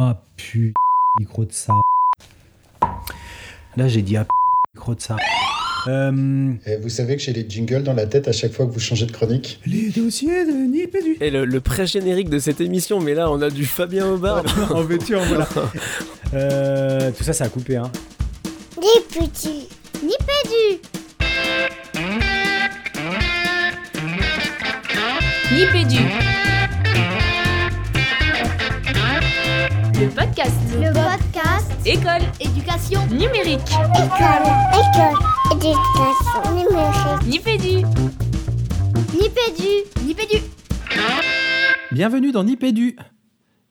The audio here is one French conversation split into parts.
Oh putain, micro de ça. Là, j'ai dit ah, micro de ça. Euh, Et vous savez que j'ai les jingles dans la tête à chaque fois que vous changez de chronique les dossiers de Nipédu. Et le, le pré-générique de cette émission, mais là on a du Fabien Aubard. en veux-tu, en voilà. Euh, tout ça, ça a coupé, hein. Des petits. Nipédu. Nipédu. Podcast. Le podcast. École. Éducation. Numérique. École. École. Éducation numérique. Nipédu. Nipédu. Nipédu. Bienvenue dans Nipédu.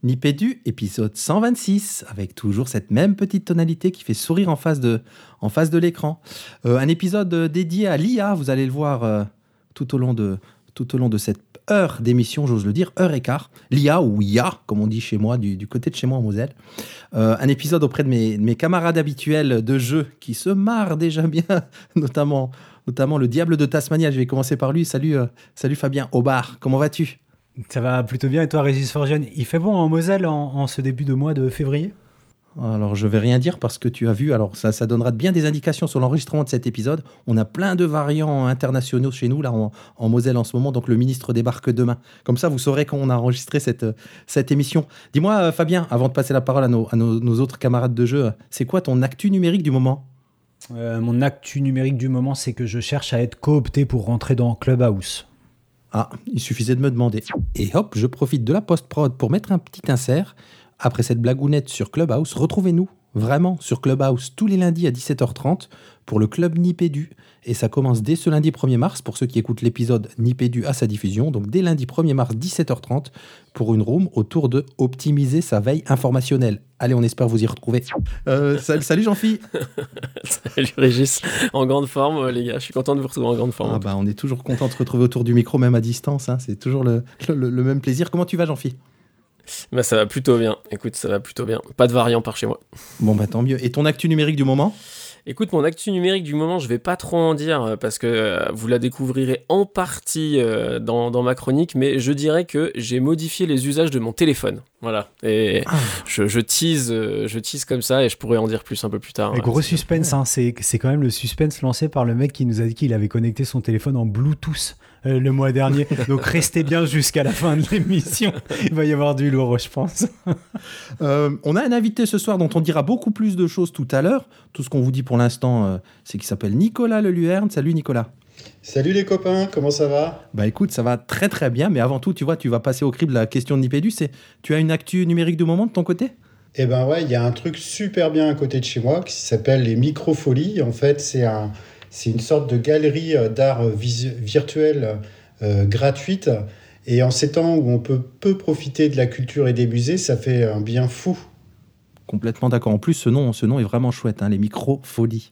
Nipédu, épisode 126, avec toujours cette même petite tonalité qui fait sourire en face de, en face de l'écran. Euh, un épisode euh, dédié à l'IA, vous allez le voir euh, tout, au long de, tout au long de cette heure d'émission, j'ose le dire, heure et quart. L'IA ou IA, comme on dit chez moi, du, côté de chez moi en Moselle. Euh, un épisode auprès de mes, de mes camarades habituels de jeu qui se marrent déjà bien, notamment, notamment le diable de Tasmania. Je vais commencer par lui. Salut, euh, salut Fabien Aubard, comment vas-tu? Ça va plutôt bien. Et toi, Régis Forgione Il fait bon en Moselle en ce début de mois de février? Alors, je vais rien dire parce que tu as vu, alors ça, ça donnera bien des indications sur l'enregistrement de cet épisode. On a plein de variants internationaux chez nous, là, en, en Moselle en ce moment. Donc, le ministre débarque demain. Comme ça, vous saurez quand on a enregistré cette, cette émission. Dis-moi, euh, Fabien, avant de passer la parole à nos, à nos, nos autres camarades de jeu, c'est quoi ton actu numérique du moment? Euh, Mon actu numérique du moment, c'est que je cherche à être coopté pour rentrer dans Clubhouse. Ah, il suffisait de me demander. Et hop, je profite de la post-prod pour mettre un petit insert. Après cette blagounette sur Clubhouse, retrouvez-nous vraiment sur Clubhouse tous les lundis à 17h30 pour le Club Nipédu. Et ça commence dès ce lundi 1er mars pour ceux qui écoutent l'épisode Nipédu à sa diffusion. Donc dès lundi 1er mars 17h30 pour une room autour de optimiser sa veille informationnelle. Allez, on espère vous y retrouver. Euh, sal- salut Jean-Phi Salut Régis, en grande forme euh, les gars, je suis content de vous retrouver en grande forme. ah bah, On est toujours content de se retrouver autour du micro, même à distance. hein. C'est toujours le, le- le même plaisir. Comment tu vas Jean-Phi? Bah ça va plutôt bien, écoute ça va plutôt bien, pas de variant par chez moi. Bon bah tant mieux. Et ton actu numérique du moment? Écoute, mon actu numérique du moment, je vais pas trop en dire euh, parce que euh, vous la découvrirez en partie euh, dans, dans ma chronique, mais je dirais que j'ai modifié les usages de mon téléphone. Voilà. Et Ah. je, je tease, je tease comme ça et je pourrais en dire plus un peu plus tard. Et hein. gros suspense, hein, c'est c'est quand même le suspense lancé par le mec qui nous a dit qu'il avait connecté son téléphone en Bluetooth euh, le mois dernier. Donc restez bien jusqu'à la fin de l'émission. Il va y avoir du lourd, je pense. Euh, on a un invité ce soir dont on dira beaucoup plus de choses tout à l'heure. Tout ce qu'on vous dit pour l'instant, euh, c'est qu'il s'appelle Nicolas Leluerne. Salut Nicolas. Salut les copains, comment ça va? Bah écoute, ça va très très bien, mais avant tout, tu vois, tu vas passer au crible la question de Nipédu. C'est, tu as une actu numérique du moment de ton côté? Eh ben ouais, il y a un truc super bien à côté de chez moi qui s'appelle les Microfolies. En fait, c'est un, c'est une sorte de galerie euh, d'art euh, virtuel euh, gratuite. Et en ces temps où on peut peu profiter de la culture et des musées, ça fait un bien fou. Complètement d'accord. En plus, ce nom, ce nom est vraiment chouette, hein, les micro-folies.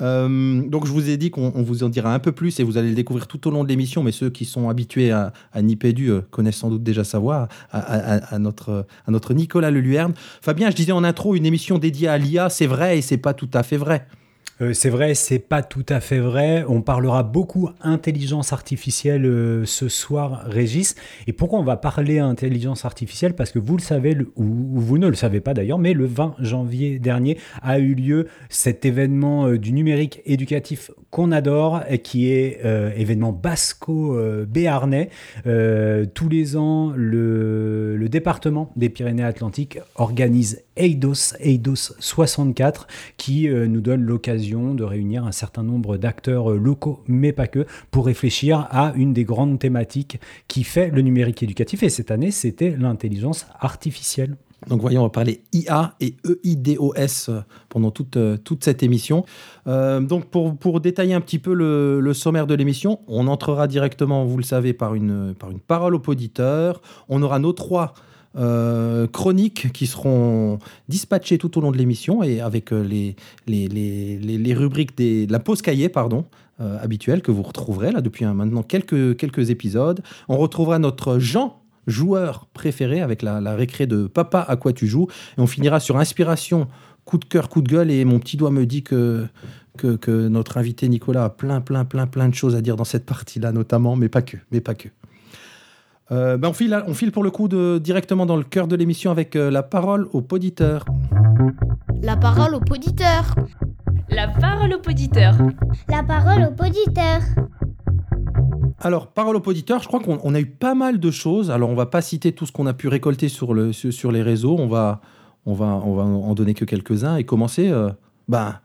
Euh, donc, je vous ai dit qu'on on vous en dira un peu plus et vous allez le découvrir tout au long de l'émission. Mais ceux qui sont habitués à, à Nipédu connaissent sans doute déjà savoir à- à notre, à notre Nicolas Leluerne. Fabien, je disais en intro, une émission dédiée à l'IA, c'est vrai et c'est pas tout à fait vrai. Euh, c'est vrai, c'est pas tout à fait vrai. On parlera beaucoup intelligence artificielle euh, ce soir, Régis. Et pourquoi on va parler intelligence artificielle? Parce que vous le savez, ou, ou vous ne le savez pas d'ailleurs, mais le 20 janvier dernier a eu lieu cet événement euh, du numérique éducatif qu'on adore, qui est événement basco-béarnais. Tous les ans, le département des Pyrénées-Atlantiques organise EIDOS, EIDOS 64, qui euh, nous donne l'occasion de réunir un certain nombre d'acteurs euh, locaux, mais pas que, pour réfléchir à une des grandes thématiques qui fait le numérique éducatif. Et cette année, c'était l'intelligence artificielle. Donc voyons, on va parler IA et EIDOS euh, pendant toute, toute cette émission. Donc pour, pour détailler un petit peu le, sommaire de l'émission, on entrera directement, vous le savez, par une, par une parole au auditeur. On aura nos trois euh, chroniques qui seront dispatchées tout au long de l'émission et avec euh, les, les, les, les, rubriques de la pause cahier, pardon, euh, habituelle que vous retrouverez là depuis maintenant quelques, quelques épisodes. On retrouvera notre Jean joueur préféré avec la, la récré de Papa à quoi tu joues. Et on finira sur inspiration, coup de cœur, coup de gueule. Et mon petit doigt me dit que, que, que notre invité Nicolas a plein, plein, plein, plein de choses à dire dans cette partie-là, notamment, mais pas que. Mais pas que. Euh, ben, on, file, on file pour le coup de, directement dans le cœur de l'émission avec euh, la parole au poditeur. La parole au poditeur. La parole au poditeur. La parole au poditeur. Alors, parole au poditeur, je crois qu'on on a eu pas mal de choses. Alors, on va pas citer tout ce qu'on a pu récolter sur, le, sur, sur les réseaux. On va, on, va, on va en donner que quelques-uns et commencer euh, ben,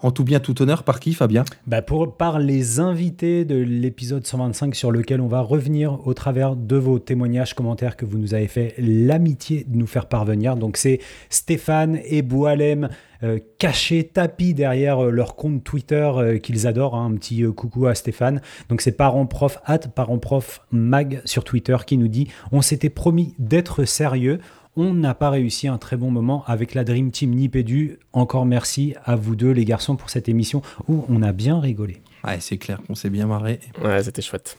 en tout bien, tout honneur, par qui, Fabien? Bah par les invités de l'épisode 125 sur lequel on va revenir au travers de vos témoignages, commentaires que vous nous avez fait l'amitié de nous faire parvenir. Donc c'est Stéphane et Boualem euh, cachés, tapis derrière euh, leur compte Twitter euh, qu'ils adorent. hein. Un petit coucou à Stéphane. Donc c'est parents prof, at parents prof mag sur Twitter qui nous dit on s'était promis d'être sérieux. On n'a pas réussi un très bon moment avec la Dream Team Nipédu. Encore merci à vous deux, les garçons, pour cette émission où on a bien rigolé. Ouais, c'est clair qu'on s'est bien marré. Ouais, c'était chouette.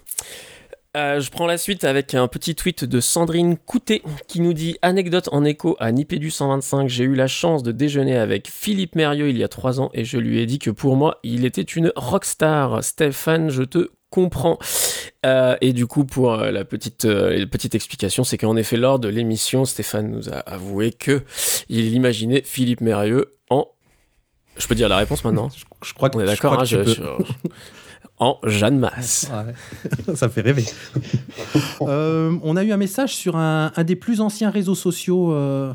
Euh, je prends la suite avec un petit tweet de Sandrine Coutet qui nous dit Anecdote en écho à Nipédu 125. J'ai eu la chance de déjeuner avec Philippe Mérieux il y a trois ans et je lui ai dit que pour moi, il était une rockstar. Stéphane, je te comprends. Euh, et du coup, pour euh, la petite, euh, petite explication, c'est qu'en effet, lors de l'émission, Stéphane nous a avoué que il imaginait Philippe Mérieux en. Je peux dire la réponse maintenant Je, je crois que On est d'accord hein, je- En Jeanne Masse. Ouais. Ça fait rêver. Euh, on a eu un message sur un, un des plus anciens réseaux sociaux. euh,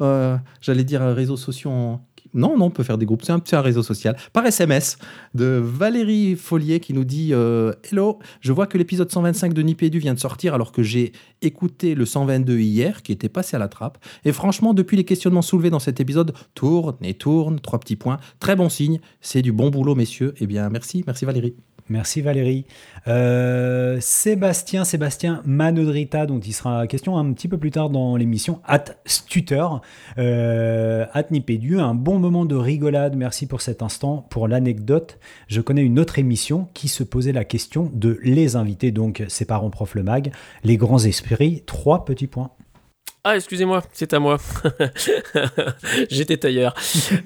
euh, J'allais dire réseaux sociaux en... Non, non, on peut faire des groupes. C'est un, un réseau social. Par SMS, de Valérie Follier qui nous dit euh, Hello, je vois que l'épisode 125 de Nipédu vient de sortir alors que j'ai écouté le 122 hier qui était passé à la trappe. Et franchement, depuis les questionnements soulevés dans cet épisode, tourne et tourne, trois petits points. Très bon signe. C'est du bon boulot, messieurs. Eh bien, merci. Merci Valérie. Merci Valérie. Euh, Sébastien, Sébastien Manodrita, dont il sera question un petit peu plus tard dans l'émission, at Stutter, euh, at Nipédu, un bon moment de rigolade, merci pour cet instant. Pour l'anecdote, je connais une autre émission qui se posait la question de les invités, donc ses parents prof le mag, les grands esprits, trois petits points. Ah, excusez-moi, c'est à moi. J'étais tailleur.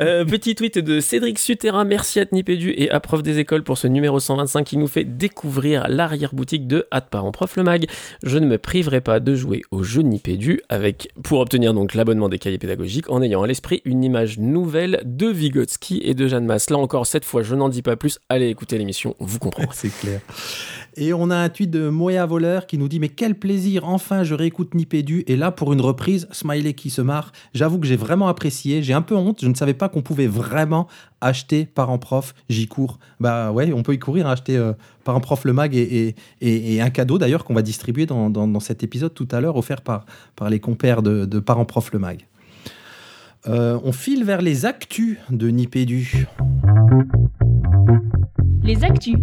Euh, petit tweet de Cédric Sutera, merci à Nipédu et à Prof des Écoles pour ce numéro 125 qui nous fait découvrir l'arrière-boutique de At Parents Prof le Mag. Je ne me priverai pas de jouer au jeu Nipédu avec, pour obtenir donc l'abonnement des cahiers pédagogiques en ayant à l'esprit une image nouvelle de Vygotsky et de Jeanne Masse. Là encore, cette fois, je n'en dis pas plus. Allez écouter l'émission, vous comprendrez. C'est clair. Et on a un tweet de Moya Voleur qui nous dit Mais quel plaisir, enfin je réécoute Nipédu. Et là, pour une reprise, Smiley qui se marre. J'avoue que j'ai vraiment apprécié. J'ai un peu honte. Je ne savais pas qu'on pouvait vraiment acheter Parents Prof. J'y cours. Bah ouais, on peut y courir, hein, acheter euh, Prof le mag et, et, un cadeau d'ailleurs qu'on va distribuer dans, dans- cet épisode tout à l'heure, offert par, par les compères de, de Prof le mag. Euh, on file vers les actus de Nipédu. Les actus.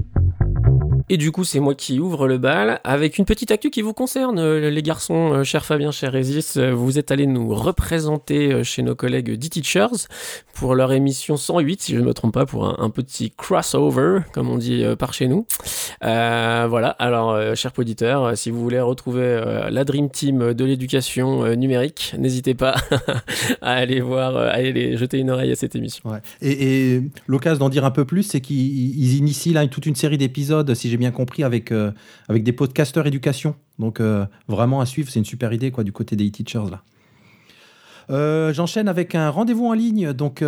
Et du coup, c'est moi qui ouvre le bal avec une petite actu qui vous concerne, euh, les garçons, euh, cher Fabien, cher Régis. Euh, Vous êtes allés nous représenter chez nos collègues D-Teachers pour leur émission 108, si je ne me trompe pas, pour un, petit crossover, comme on dit par chez nous. Voilà, alors, chers auditeurs, euh, si vous voulez retrouver la Dream Team de l'éducation numérique, n'hésitez pas à aller voir, à aller jeter une oreille à cette émission. Et, l'occasion d'en dire un peu plus, c'est qu'ils ils initient là toute une série d'épisodes, si j'ai bien compris, avec, euh, avec des podcasteurs éducation. Donc euh, vraiment à suivre, c'est une super idée quoi du côté des e-teachers. Euh, J'enchaîne avec un rendez-vous en ligne donc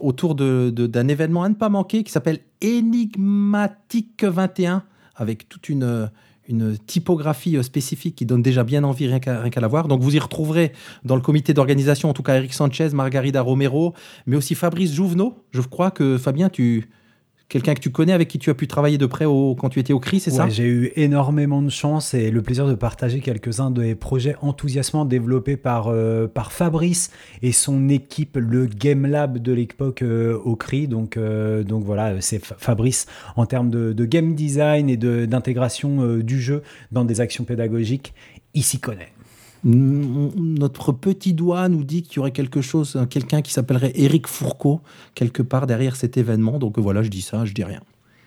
autour de- de- d'un événement à ne pas manquer qui s'appelle Énigmatique 21 avec toute une, une typographie spécifique qui donne déjà bien envie rien qu'à qu'à la voir. Donc vous y retrouverez dans le comité d'organisation, en tout cas Eric Sanchez, Margarida Romero, mais aussi Fabrice Jouvenot. Je crois que Fabien, tu quelqu'un que tu connais avec qui tu as pu travailler de près au- quand tu étais au CRI, c'est ça? J'ai eu énormément de chance et le plaisir de partager quelques-uns des projets enthousiasmants développés par, euh, par Fabrice et son équipe, le Game Lab de l'époque euh, au CRI. Donc, euh, donc voilà, c'est Fa- Fabrice en termes de, game design et d'intégration du jeu dans des actions pédagogiques. Il s'y connaît. Notre petit doigt nous dit qu'il y aurait quelque chose, quelqu'un qui s'appellerait Éric Fourcault quelque part derrière cet événement. Donc voilà, je dis ça, je dis rien.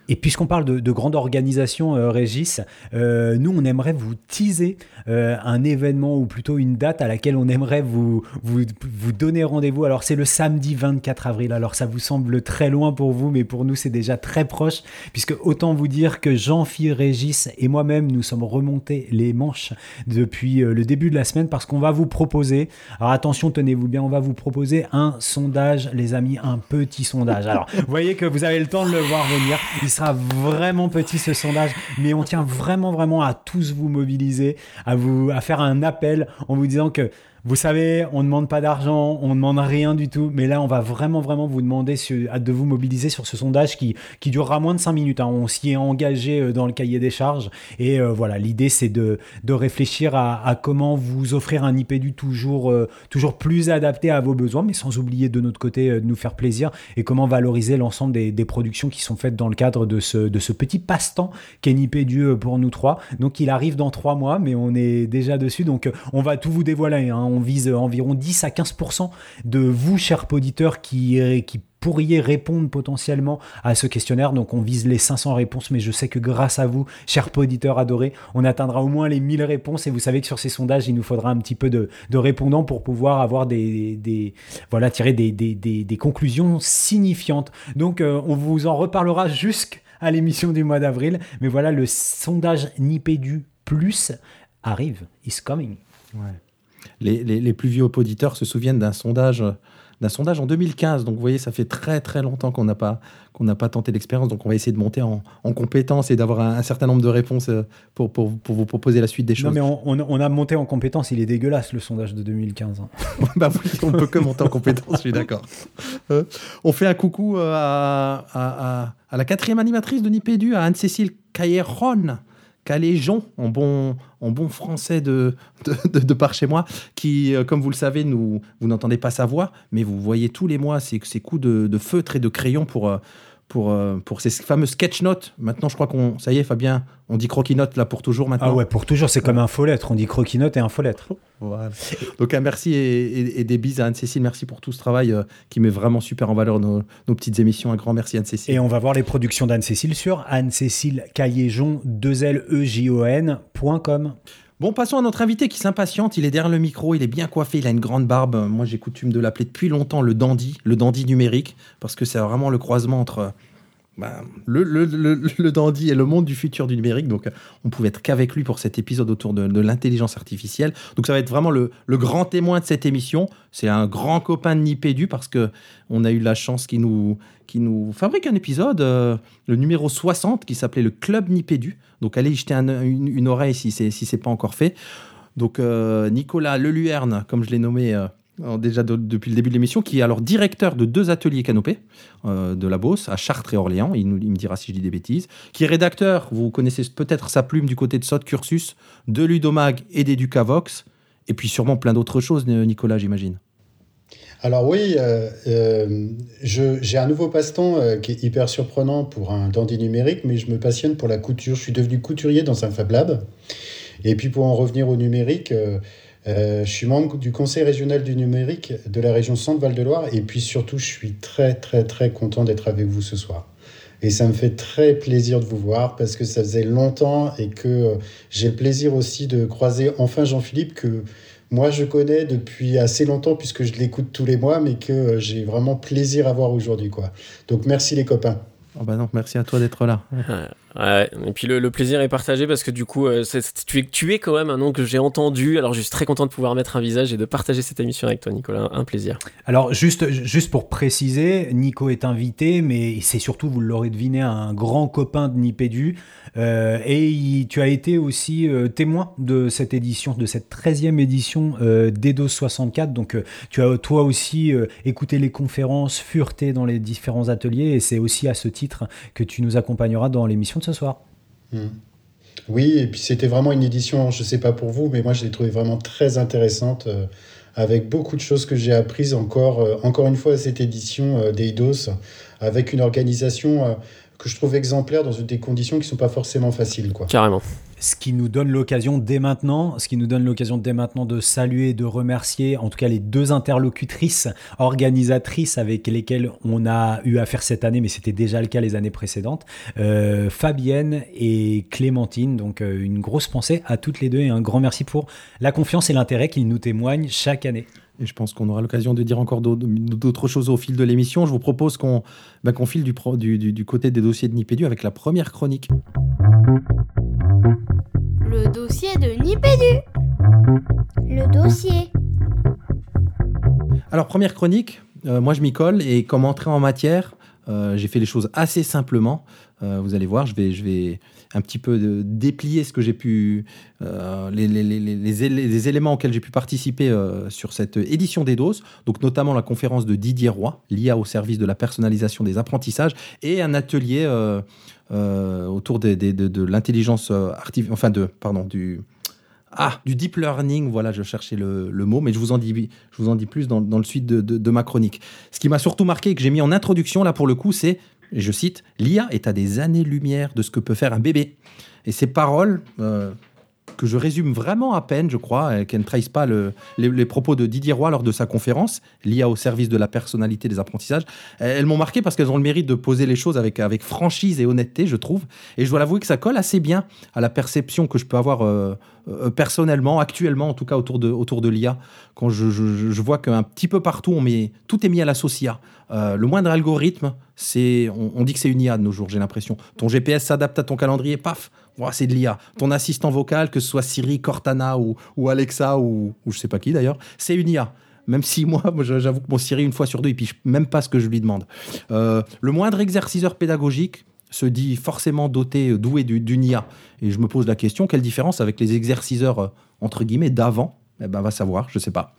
Et puisqu'on parle de, grande organisation, euh, Régis, euh, nous, on aimerait vous teaser euh, un événement ou plutôt une date à laquelle on aimerait vous, vous, donner rendez-vous. Alors, c'est le samedi 24 avril. Alors, ça vous semble très loin pour vous, mais pour nous, c'est déjà très proche, puisque autant vous dire que Jean-Philippe Régis et moi-même, nous sommes remontés les manches depuis le début de la semaine parce qu'on va vous proposer, alors attention, tenez-vous bien, on va vous proposer un sondage, les amis, un petit sondage. Alors, vous voyez que vous avez le temps de le voir venir sera vraiment petit ce sondage, mais on tient vraiment, vraiment à tous vous mobiliser, à vous, à faire un appel en vous disant que vous savez, on ne demande pas d'argent, on ne demande rien du tout, mais là, on va vraiment, vraiment vous demander de vous mobiliser sur ce sondage qui, qui durera moins de 5 minutes. Hein. On s'y est engagé euh, dans le cahier des charges. Et euh, voilà, l'idée, c'est de, de, réfléchir à, comment vous offrir un IPDU toujours, euh, toujours plus adapté à vos besoins, mais sans oublier de notre côté de nous faire plaisir et comment valoriser l'ensemble des, productions qui sont faites dans le cadre de ce, de ce petit passe-temps qu'est IPDU pour nous trois. Donc, il arrive dans trois mois, mais on est déjà dessus. Donc, on va tout vous dévoiler. Hein on vise environ 10 à 15% de vous, chers auditeurs, qui, qui pourriez répondre potentiellement à ce questionnaire. Donc on vise les 500 réponses, mais je sais que grâce à vous, chers auditeurs adorés, on atteindra au moins les 1000 réponses. Et vous savez que sur ces sondages, il nous faudra un petit peu de, répondants pour pouvoir avoir des, voilà, tirer des, conclusions signifiantes. Donc euh, on vous en reparlera jusqu'à l'émission du mois d'avril. Mais voilà, le sondage Nipédu Plus arrive, is coming. Les, plus vieux auditeurs se souviennent d'un sondage d'un sondage en 2015. Donc, vous voyez, ça fait très très longtemps qu'on n'a pas qu'on n'a pas tenté l'expérience. Donc, on va essayer de monter en, en compétence et d'avoir un, certain nombre de réponses euh, pour, pour, vous proposer la suite des choses. Non, mais on, a monté en compétence. Il est dégueulasse le sondage de 2015. Hein. bah oui, on peut que monter en compétence. Je suis d'accord. Euh, on fait un coucou euh, à, à, à, la quatrième animatrice de Nipédu, à Anne-Cécile Cailleron Caléjon, en bon, bon français de, de, par chez moi, qui, euh, comme vous le savez, vous n'entendez pas sa voix, mais vous voyez tous les mois ces, ces coups de, de feutre et de crayon pour, euh, pour, euh, pour ces fameux sketch notes. Maintenant, je crois qu'on, ça y est, Fabien, on dit croquis note là pour toujours maintenant. Ah ouais, pour toujours, c'est comme un faux lettre. On dit croquis note et un faux lettre. Voilà. Donc un merci et, des bises à Anne-Cécile. Merci pour tout ce travail euh, qui met vraiment super en valeur nos, petites émissions. Un grand merci Anne-Cécile. Et on va voir les productions d'Anne-Cécile sur anne-cécile cailléjon 2 l e j o Bon, passons à notre invité qui s'impatiente. Il est derrière le micro, il est bien coiffé, il a une grande barbe. Moi, j'ai coutume de l'appeler depuis longtemps le dandy, le dandy numérique, parce que c'est vraiment le croisement entre bah, le, le, le, dandy et le monde du futur du numérique. Donc, on pouvait être qu'avec lui pour cet épisode autour de, l'intelligence artificielle. Donc, ça va être vraiment le, grand témoin de cette émission. C'est un grand copain de Nipédu parce que on a eu la chance qu'il nous, qui nous fabrique un épisode, euh, le numéro 60, qui s'appelait le Club Nipédu. Donc, allez y jeter une, oreille si c'est si pas encore fait. Donc, euh, Nicolas Leluerne, comme je l'ai nommé. Euh, déjà depuis le début de l'émission, qui est alors directeur de deux ateliers canopés euh, de la Beauce, à Chartres et Orléans, il, nous, me dira si je dis des bêtises, qui est rédacteur, vous connaissez peut-être sa plume du côté de Sot Cursus, de Ludomag et d'Educavox, et puis sûrement plein d'autres choses, Nicolas, j'imagine. Alors oui, euh, euh, j'ai un nouveau passe-temps qui est hyper surprenant pour un dandy numérique, mais je me passionne pour la couture. Je suis devenu couturier dans un Fab Lab. Et puis pour en revenir au numérique, euh, je suis membre du conseil régional du numérique de la région Centre-Val de Loire et puis surtout, je suis très très très content d'être avec vous ce soir. Et ça me fait très plaisir de vous voir parce que ça faisait longtemps et que euh, j'ai le plaisir aussi de croiser enfin Jean-Philippe que moi je connais depuis assez longtemps puisque je l'écoute tous les mois mais que euh, j'ai vraiment plaisir à voir aujourd'hui quoi. Donc merci les copains. Oh bah non, merci à toi d'être là. Ouais, et puis le, plaisir est partagé parce que du coup, euh, tu, es, tu es quand même un nom que j'ai entendu. Alors je suis très content de pouvoir mettre un visage et de partager cette émission avec toi, Nicolas. Un plaisir. Alors juste, juste pour préciser, Nico est invité, mais c'est surtout, vous l'aurez deviné, un grand copain de Nipédu. Euh, et tu as été aussi euh, témoin de cette édition, de cette 13e édition d'EDOS 64. Donc tu as toi aussi écouté les conférences, fureté dans les différents ateliers. Et c'est aussi à ce titre que tu nous accompagneras dans l'émission ce soir. Hmm. Oui, et puis c'était vraiment une édition, je ne sais pas pour vous, mais moi je l'ai trouvée vraiment très intéressante, euh, avec beaucoup de choses que j'ai apprises encore, euh, encore une fois à cette édition euh, d'Eidos, avec une organisation que je trouve exemplaire dans des conditions qui ne sont pas forcément faciles. Quoi. Carrément. Ce qui nous donne l'occasion dès maintenant, ce qui nous donne l'occasion dès maintenant de saluer et de remercier, en tout cas les deux interlocutrices organisatrices avec lesquelles on a eu affaire cette année, mais c'était déjà le cas les années précédentes, euh, Fabienne et Clémentine. Donc euh, une grosse pensée à toutes les deux et un grand merci pour la confiance et l'intérêt qu'ils nous témoignent chaque année. Et je pense qu'on aura l'occasion de dire encore d'autres choses au fil de l'émission. Je vous propose qu'on bah, file du, du, du, côté des dossiers de Nipédu avec la première chronique. Le dossier de Nipédu. Le dossier. Alors, première chronique, euh, moi je m'y colle et comme entrée en matière, euh, j'ai fait les choses assez simplement. Euh, vous allez voir, je vais, je vais un petit peu déplier ce que j'ai pu, euh, les, éléments auxquels j'ai pu participer euh, sur cette édition des doses, donc notamment la conférence de Didier Roy, l'IA au service de la personnalisation des apprentissages, et un atelier autour de, de l'intelligence artificielle, enfin de, pardon, du, ah, du deep learning, voilà, je cherchais le, mot, mais je vous en dis, je vous en dis plus dans, le suite de, de, ma chronique. Ce qui m'a surtout marqué que j'ai mis en introduction, là, pour le coup, c'est je cite, L'IA est à des années-lumière de ce que peut faire un bébé. Et ces paroles, euh, que je résume vraiment à peine, je crois, qu'elles ne trahissent pas les, propos de Didier Roy lors de sa conférence, l'IA au service de la personnalité des apprentissages. Elles m'ont marqué parce qu'elles ont le mérite de poser les choses avec, franchise et honnêteté, je trouve. Et je dois l'avouer que ça colle assez bien à la perception que je peux avoir euh, euh, personnellement, actuellement en tout cas, autour de, l'IA. Quand je, vois qu'un petit peu partout, tout est mis à la. Euh, le moindre algorithme, c'est, on, on dit que c'est une IA de nos jours, j'ai l'impression. Ton GPS s'adapte à ton calendrier, paf, c'est de l'IA. Ton assistant vocal, que ce soit Siri, Cortana ou, Alexa ou, ou je sais pas qui d'ailleurs, c'est une IA. Même si moi, j'avoue que mon Siri, une fois sur deux, il piche même pas ce que je lui demande. Euh, le moindre exerciceur pédagogique se dit forcément doté, doué d'une IA. Et je me pose la question, quelle différence avec les exerciceurs, euh, entre guillemets, d'avant? Eh ben, va savoir, je sais pas.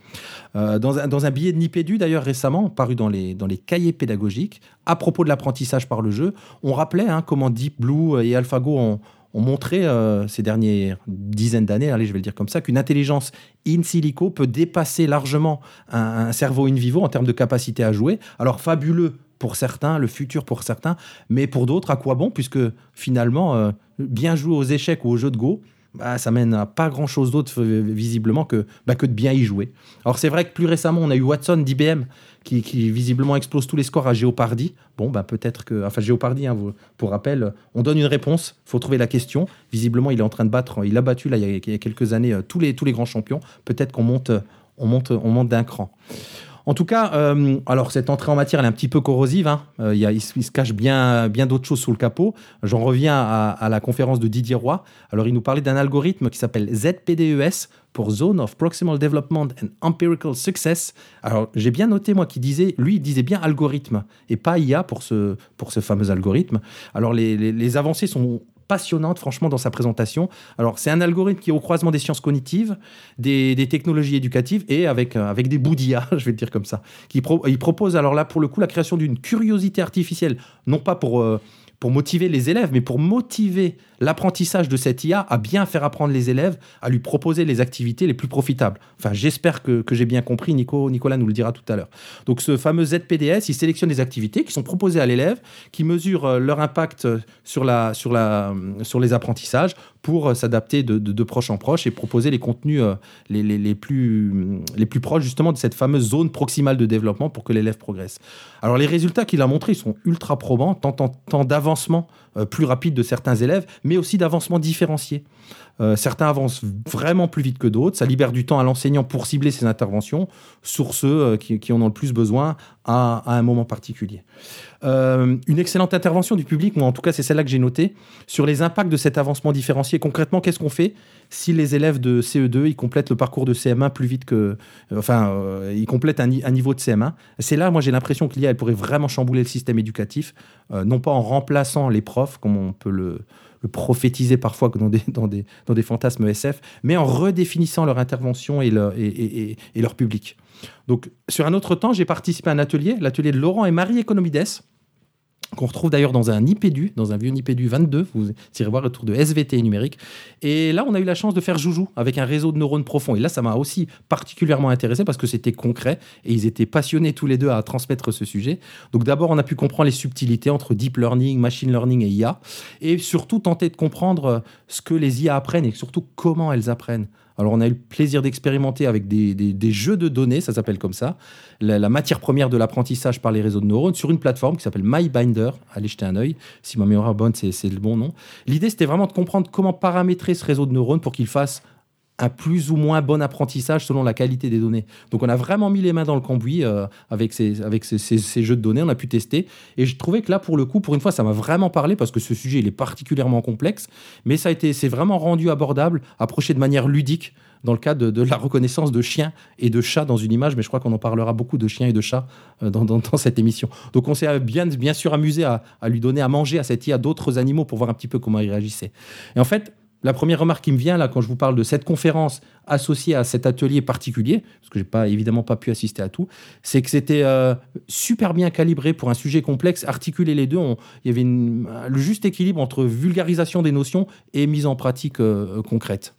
Euh, dans, un, dans, un, billet de Nipédu, d'ailleurs, récemment, paru dans les, dans les cahiers pédagogiques, à propos de l'apprentissage par le jeu, on rappelait hein, comment Deep Blue et AlphaGo ont, ont montré euh, ces dernières dizaines d'années, allez, je vais le dire comme ça, qu'une intelligence in silico peut dépasser largement un, cerveau in vivo en termes de capacité à jouer. Alors fabuleux pour certains, le futur pour certains, mais pour d'autres, à quoi bon Puisque finalement, euh, bien jouer aux échecs ou aux jeux de Go, bah, ça mène à pas grand chose d'autre visiblement que, bah, de bien y jouer. Alors c'est vrai que plus récemment, on a eu Watson d'IBM qui, visiblement explose tous les scores à Géopardy. Bon, bah, peut-être que. Enfin, Géopardy, hein, pour rappel, on donne une réponse, faut trouver la question. Visiblement, il est en train de battre, il a battu là, il, y a, quelques années euh, tous, les, tous les grands champions. Peut-être qu'on monte, on monte, on monte d'un cran. En tout cas, euh, alors cette entrée en matière, est un petit peu corrosive. Hein. Euh, il, se cache bien, d'autres choses sous le capot. J'en reviens à, la conférence de Didier Roy. Alors, il nous parlait d'un algorithme qui s'appelle ZPDES pour Zone of Proximal Development and Empirical Success. Alors, j'ai bien noté, moi, qui disait, lui, il disait bien algorithme et pas IA pour ce, pour ce fameux algorithme. Alors, les avancées sont passionnante, franchement, dans sa présentation. Alors, c'est un algorithme qui est au croisement des sciences cognitives, des, technologies éducatives et avec, euh, avec des bouts d'IA, je vais le dire comme ça. Qui il propose, alors là, pour le coup, la création d'une curiosité artificielle, non pas pour. Euh, pour motiver les élèves, mais pour motiver l'apprentissage de cette IA à bien faire apprendre les élèves, à lui proposer les activités les plus profitables. Enfin, j'espère que, j'ai bien compris, Nico, Nicolas nous le dira tout à l'heure. Donc ce fameux ZPDS, il sélectionne des activités qui sont proposées à l'élève, qui mesurent euh, leur impact sur, la, sur, la, sur les apprentissages pour euh, s'adapter de, de, proche en proche et proposer les contenus euh, les, les, les, plus, les plus proches justement de cette fameuse zone proximale de développement pour que l'élève progresse. Alors les résultats qu'il a montrés sont ultra probants, tant en temps d'avancement plus rapide de certains élèves, mais aussi d'avancement différencié. Euh, certains avancent vraiment plus vite que d'autres. Ça libère du temps à l'enseignant pour cibler ses interventions sur ceux euh, qui, en ont le plus besoin à, un moment particulier. Euh, une excellente intervention du public, moi en tout cas c'est celle-là que j'ai notée, sur les impacts de cet avancement différencié. Concrètement, qu'est-ce qu'on fait si les élèves de CE2 ils complètent le parcours de CM1 plus vite que, enfin, ils complètent un, niveau de CM1 C'est là, moi j'ai l'impression que l'IA elle pourrait vraiment chambouler le système éducatif, non pas en remplaçant les profs comme on peut le prophétiser parfois dans des, dans, des, fantasmes SF, mais en redéfinissant leur intervention et leur, et, et, leur public. Donc, sur un autre temps, j'ai participé à un atelier, l'atelier de Laurent et Marie Economides, qu'on retrouve d'ailleurs dans un IPDU, dans un vieux IPDU 22, vous irez voir autour de SVT numérique. Et là, on a eu la chance de faire joujou avec un réseau de neurones profonds. Et là, ça m'a aussi particulièrement intéressé parce que c'était concret et ils étaient passionnés tous les deux à transmettre ce sujet. Donc d'abord, on a pu comprendre les subtilités entre deep learning, machine learning et IA, et surtout tenter de comprendre ce que les IA apprennent et surtout comment elles apprennent. Alors, on a eu le plaisir d'expérimenter avec des, jeux de données, ça s'appelle comme ça, la, matière première de l'apprentissage par les réseaux de neurones sur une plateforme qui s'appelle MyBinder. Allez jeter un œil, si ma mémoire est bonne, c'est le bon nom. L'idée, c'était vraiment de comprendre comment paramétrer ce réseau de neurones pour qu'il fasse un plus ou moins bon apprentissage selon la qualité des données. Donc on a vraiment mis les mains dans le cambouis euh, avec, ces, avec ces, jeux de données, on a pu tester. Et je trouvais que là, pour le coup, pour une fois, ça m'a vraiment parlé parce que ce sujet, il est particulièrement complexe, mais ça a été, c'est vraiment rendu abordable, approché de manière ludique dans le cadre de, la reconnaissance de chiens et de chats dans une image, mais je crois qu'on en parlera beaucoup de chiens et de chats euh, dans, dans, cette émission. Donc on s'est bien, bien sûr amusé à, à, lui donner à manger à cette IA d'autres animaux pour voir un petit peu comment il réagissait. Et en fait, la première remarque qui me vient là quand je vous parle de cette conférence associée à cet atelier particulier, parce que j'ai pas évidemment pas pu assister à tout, c'est que c'était euh, super bien calibré pour un sujet complexe, articuler les deux. il y avait le juste équilibre entre vulgarisation des notions et mise en pratique euh, concrète.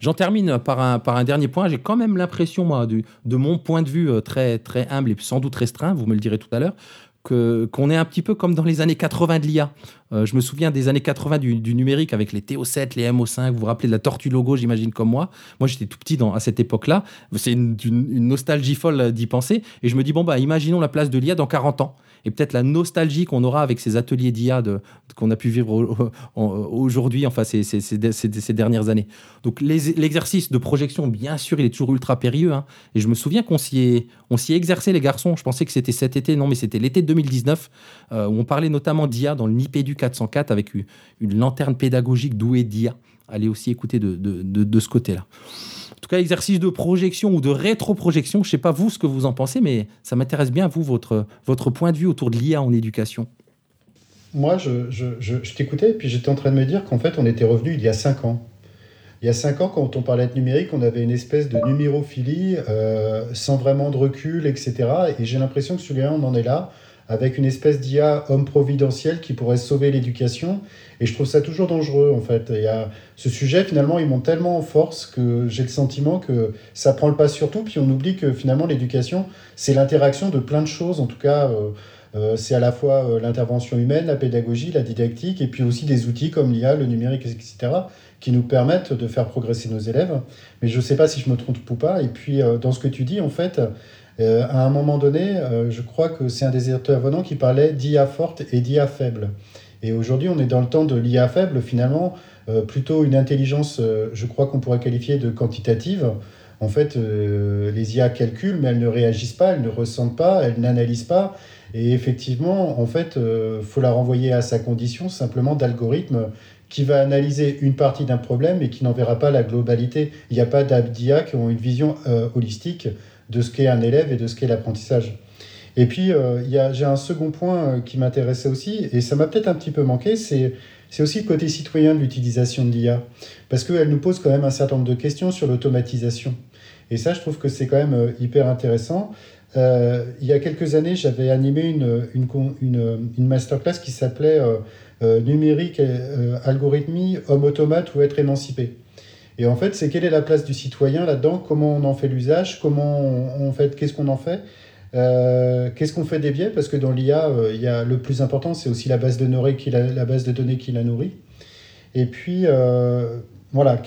J'en termine par un, dernier point. J'ai quand même l'impression, moi, de mon point de vue euh, très, très humble et sans doute restreint, vous me le direz tout à l'heure, qu'on est un petit peu comme dans les années 80 de l'IA. Euh, je me souviens des années 80 du, numérique avec les TO7, les MO5. Vous vous rappelez de la Tortue Logo, j'imagine, comme moi. Moi, j'étais tout petit dans, à cette époque-là. C'est une, nostalgie folle d'y penser. Et je me dis, bon, bah, imaginons la place de l'IA dans 40 ans et peut-être la nostalgie qu'on aura avec ces ateliers d'IA qu'on a pu vivre aujourd'hui, enfin ces, ces, dernières années. Donc l'exercice de projection, bien sûr, il est toujours ultra périlleux. Hein. et je me souviens qu'on s'y est, exercé les garçons. Je pensais que c'était cet été, non, mais c'était l'été 2019 euh, où on parlait notamment d'IA dans le NIPEDU 404 avec une, lanterne pédagogique douée d'IA. Allez aussi écouter de, de, de ce côté-là tout cas, exercice de projection ou de rétroprojection. Je ne sais pas vous ce que vous en pensez, mais ça m'intéresse bien, vous, votre, votre point de vue autour de l'IA en éducation. Moi, je, je, t'écoutais et puis j'étais en train de me dire qu'en fait, on était revenu il y a cinq ans. Il y a cinq ans, quand on parlait de numérique, on avait une espèce de numérophilie euh, sans vraiment de recul, etc. Et j'ai l'impression que celui-là, on en est là avec une espèce d'IA homme providentiel qui pourrait sauver l'éducation. Et je trouve ça toujours dangereux, en fait. Il y a ce sujet, finalement, il monte tellement en force que j'ai le sentiment que ça prend le pas sur tout, puis on oublie que finalement, l'éducation, c'est l'interaction de plein de choses, en tout cas. Euh, euh, c'est à la fois euh, l'intervention humaine, la pédagogie, la didactique, et puis aussi des outils comme l'IA, le numérique, etc., qui nous permettent de faire progresser nos élèves. Mais je ne sais pas si je me trompe ou pas. Et puis, dans ce que tu dis, en fait, euh, à un moment donné, euh, je crois que c'est un des intervenants qui parlait d'IA forte et d'IA faible. Et aujourd'hui, on est dans le temps de l'IA faible, finalement, euh, plutôt une intelligence, je crois qu'on pourrait qualifier de quantitative. En fait, les IA calculent, mais elles ne réagissent pas, elles ne ressentent pas, elles n'analysent pas. Et effectivement, en fait, il faut la renvoyer à sa condition simplement d'algorithme qui va analyser une partie d'un problème et qui n'en verra pas la globalité. Il n'y a pas d'IA qui ont une vision holistique de ce qu'est un élève et de ce qu'est l'apprentissage. Et puis, euh, j'ai un second point euh, qui m'intéressait aussi, et ça m'a peut-être un petit peu manqué, c'est aussi le côté citoyen de l'utilisation de l'IA. Parce qu'elle nous pose quand même un certain nombre de questions sur l'automatisation. Et ça, je trouve que c'est quand même euh, hyper intéressant. il y a quelques années, j'avais animé une, une, une, une, masterclass qui s'appelait Numérique, algorithmie, homme automate ou être émancipé. Et en fait, c'est quelle est la place du citoyen là-dedans, comment on en fait l'usage, comment on, fait, qu'est-ce qu'on en fait, euh, qu'est-ce qu'on fait des biais, parce que dans l'IA, euh, il y a le plus important, c'est aussi la base de données qui la, la, base de données qui la nourrit. Et puis, euh, voilà,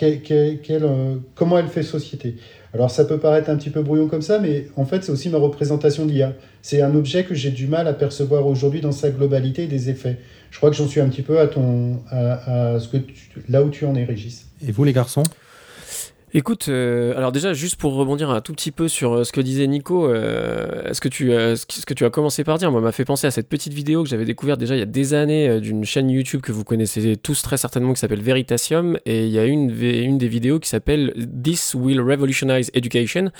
comment elle fait société? Alors ça peut paraître un petit peu brouillon comme ça, mais en fait c'est aussi ma représentation de l'IA. C'est un objet que j'ai du mal à percevoir aujourd'hui dans sa globalité et des effets. Je crois que j'en suis un petit peu à ton, à, ce que là où tu en es, Régis. Et vous les garçons? Écoute, euh, alors déjà juste pour rebondir un tout petit peu sur euh, ce que disait Nico, euh, ce que tu ce que tu as commencé par dire, moi m'a fait penser à cette petite vidéo que j'avais découverte déjà il y a des années d'une chaîne YouTube que vous connaissez tous très certainement qui s'appelle Veritasium et il y a une des vidéos qui s'appelle This will revolutionize education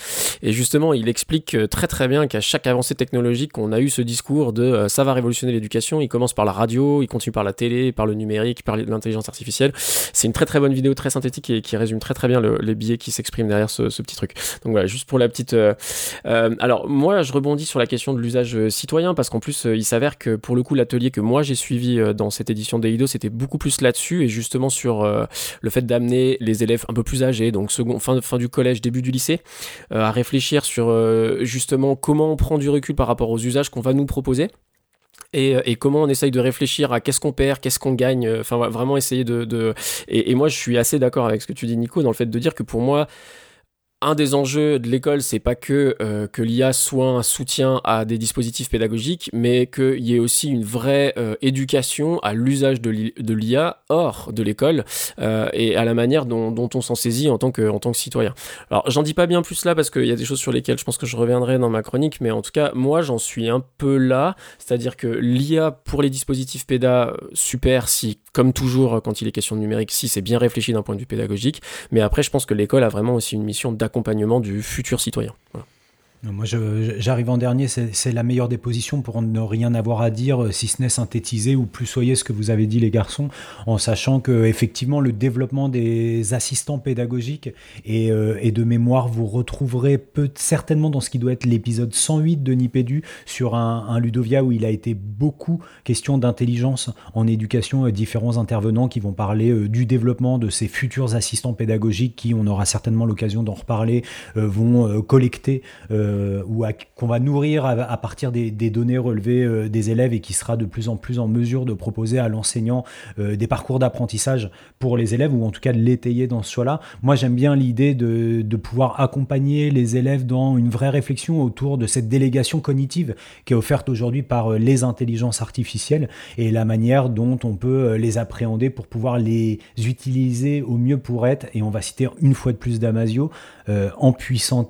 et justement il explique très très bien qu'à chaque avancée technologique on a eu ce discours de ça va révolutionner l'éducation. Il commence par la radio, il continue par la télé, par le numérique, par l'intelligence artificielle. C'est une très très bonne vidéo très synthétique et qui résume très très bien le, les biais qui s'exprime derrière ce, petit truc. Donc voilà, juste pour la petite. alors moi, je rebondis sur la question de l'usage citoyen parce qu'en plus, il s'avère que pour le coup, l'atelier que moi j'ai suivi dans cette édition d'Eido, c'était beaucoup plus là-dessus et justement sur le fait d'amener les élèves un peu plus âgés, donc second, fin du collège, début du lycée, à réfléchir sur justement comment on prend du recul par rapport aux usages qu'on va nous proposer. Euh, et, comment on essaye de réfléchir à qu'est-ce qu'on perd, qu'est-ce qu'on gagne, euh, enfin vraiment essayer de... Et, et, moi je suis assez d'accord avec ce que tu dis Nico dans le fait de dire que pour moi un des enjeux de l'école, c'est pas que, euh, que l'IA soit un soutien à des dispositifs pédagogiques, mais qu'il y ait aussi une vraie euh, éducation à l'usage de l'IA hors de l'école euh, et à la manière dont, on s'en saisit en tant, que, en tant que citoyen. Alors, j'en dis pas bien plus là parce qu'il y a des choses sur lesquelles je pense que je reviendrai dans ma chronique, mais en tout cas, moi, j'en suis un peu là. C'est-à-dire que l'IA pour les dispositifs péda, super si, comme toujours, quand il est question de numérique, si c'est bien réfléchi d'un point de vue pédagogique, mais après, je pense que l'école a vraiment aussi une mission d'accompagnement accompagnement du futur citoyen. Moi, j'arrive en dernier, c'est la meilleure des positions pour ne rien avoir à dire, euh, si ce n'est synthétiser ou plus soyez ce que vous avez dit, les garçons, en sachant que effectivement le développement des assistants pédagogiques et, euh, et de mémoire, vous retrouverez peut certainement dans ce qui doit être l'épisode 108 de Nipédu sur un, Ludovia où il a été beaucoup question d'intelligence en éducation, euh, différents intervenants qui vont parler du développement de ces futurs assistants pédagogiques qui, on aura certainement l'occasion d'en reparler, vont collecter. Euh, ou qu'on va nourrir à, partir des, données relevées euh, des élèves et qui sera de plus en plus en mesure de proposer à l'enseignant euh, des parcours d'apprentissage pour les élèves ou en tout cas de l'étayer dans ce choix-là. Moi, j'aime bien l'idée de, de, pouvoir accompagner les élèves dans une vraie réflexion autour de cette délégation cognitive qui est offerte aujourd'hui par les intelligences artificielles et la manière dont on peut les appréhender pour pouvoir les utiliser au mieux pour être, et on va citer une fois de plus Damasio, euh,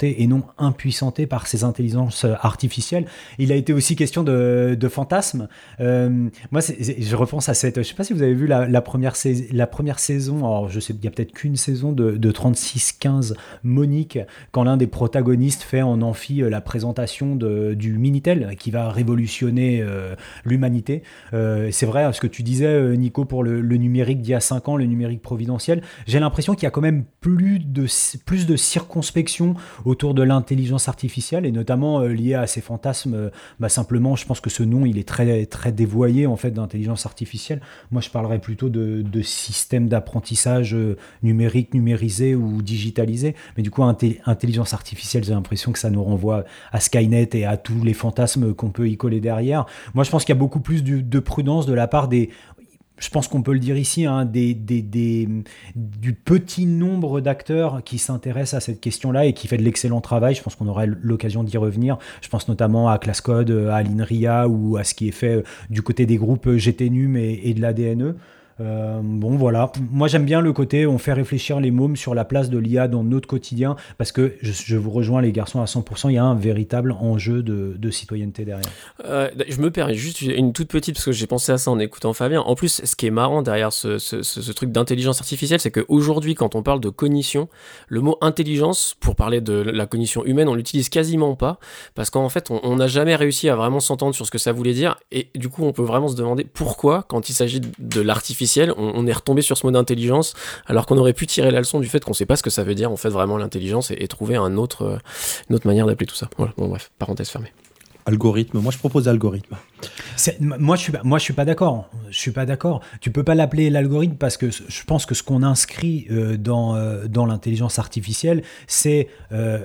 et non impuissanté par ces intelligences artificielles. Il a été aussi question de, fantasmes. Euh, moi, je repense à cette. Je ne sais pas si vous avez vu la, première, la première saison. Alors, je sais, il y a peut-être qu'une saison de, de 36-15 Monique, quand l'un des protagonistes fait en amphi euh, la présentation du Minitel qui va révolutionner euh, l'humanité. c'est vrai, ce que tu disais, Nico, pour le, numérique d'il y a 5 ans, le numérique providentiel. J'ai l'impression qu'il y a quand même plus de, plus de circonspection autour de l'intelligence artificielle et notamment euh, lié à ces fantasmes. Euh, bah, simplement, je pense que ce nom, il est très, dévoyé en fait d'intelligence artificielle. Moi, je parlerais plutôt de, de système d'apprentissage euh, numérique, numérisé ou digitalisé. Mais du coup, intelligence artificielle, j'ai l'impression que ça nous renvoie à Skynet et à tous les fantasmes qu'on peut y coller derrière. Moi, je pense qu'il y a beaucoup plus de prudence de la part des je pense qu'on peut le dire ici, hein, des, du petit nombre d'acteurs qui s'intéressent à cette question-là et qui fait de l'excellent travail. Je pense qu'on aura l'occasion d'y revenir. Je pense notamment à ClassCode, à l'INRIA ou à ce qui est fait euh, du côté des groupes GTNUM et, et de l'ADNE. Euh, bon, voilà. Moi, j'aime bien le côté on fait réfléchir les mômes sur la place de l'IA dans notre quotidien parce que je, vous rejoins, les garçons, à 100%. Il y a un véritable enjeu de, citoyenneté derrière. Euh, je me permets juste une toute petite parce que j'ai pensé à ça en écoutant Fabien. En plus, ce qui est marrant derrière ce, truc d'intelligence artificielle, c'est qu'aujourd'hui, quand on parle de cognition, le mot intelligence, pour parler de la cognition humaine, on l'utilise quasiment pas parce qu'en fait, on n'a jamais réussi à vraiment s'entendre sur ce que ça voulait dire. Et du coup, on peut vraiment se demander pourquoi, quand il s'agit de l'artificiel, on, est retombé sur ce mot d'intelligence, alors qu'on aurait pu tirer la leçon du fait qu'on ne sait pas ce que ça veut dire en fait vraiment l'intelligence et, trouver un autre, euh, une autre manière d'appeler tout ça. Voilà, bon bref, parenthèse fermée. Algorithme, moi je propose algorithme. Moi je suis moi je suis pas d'accord. Je suis pas d'accord. Tu peux pas l'appeler l'algorithme parce que je pense que ce qu'on inscrit euh, dans euh, dans l'intelligence artificielle, c'est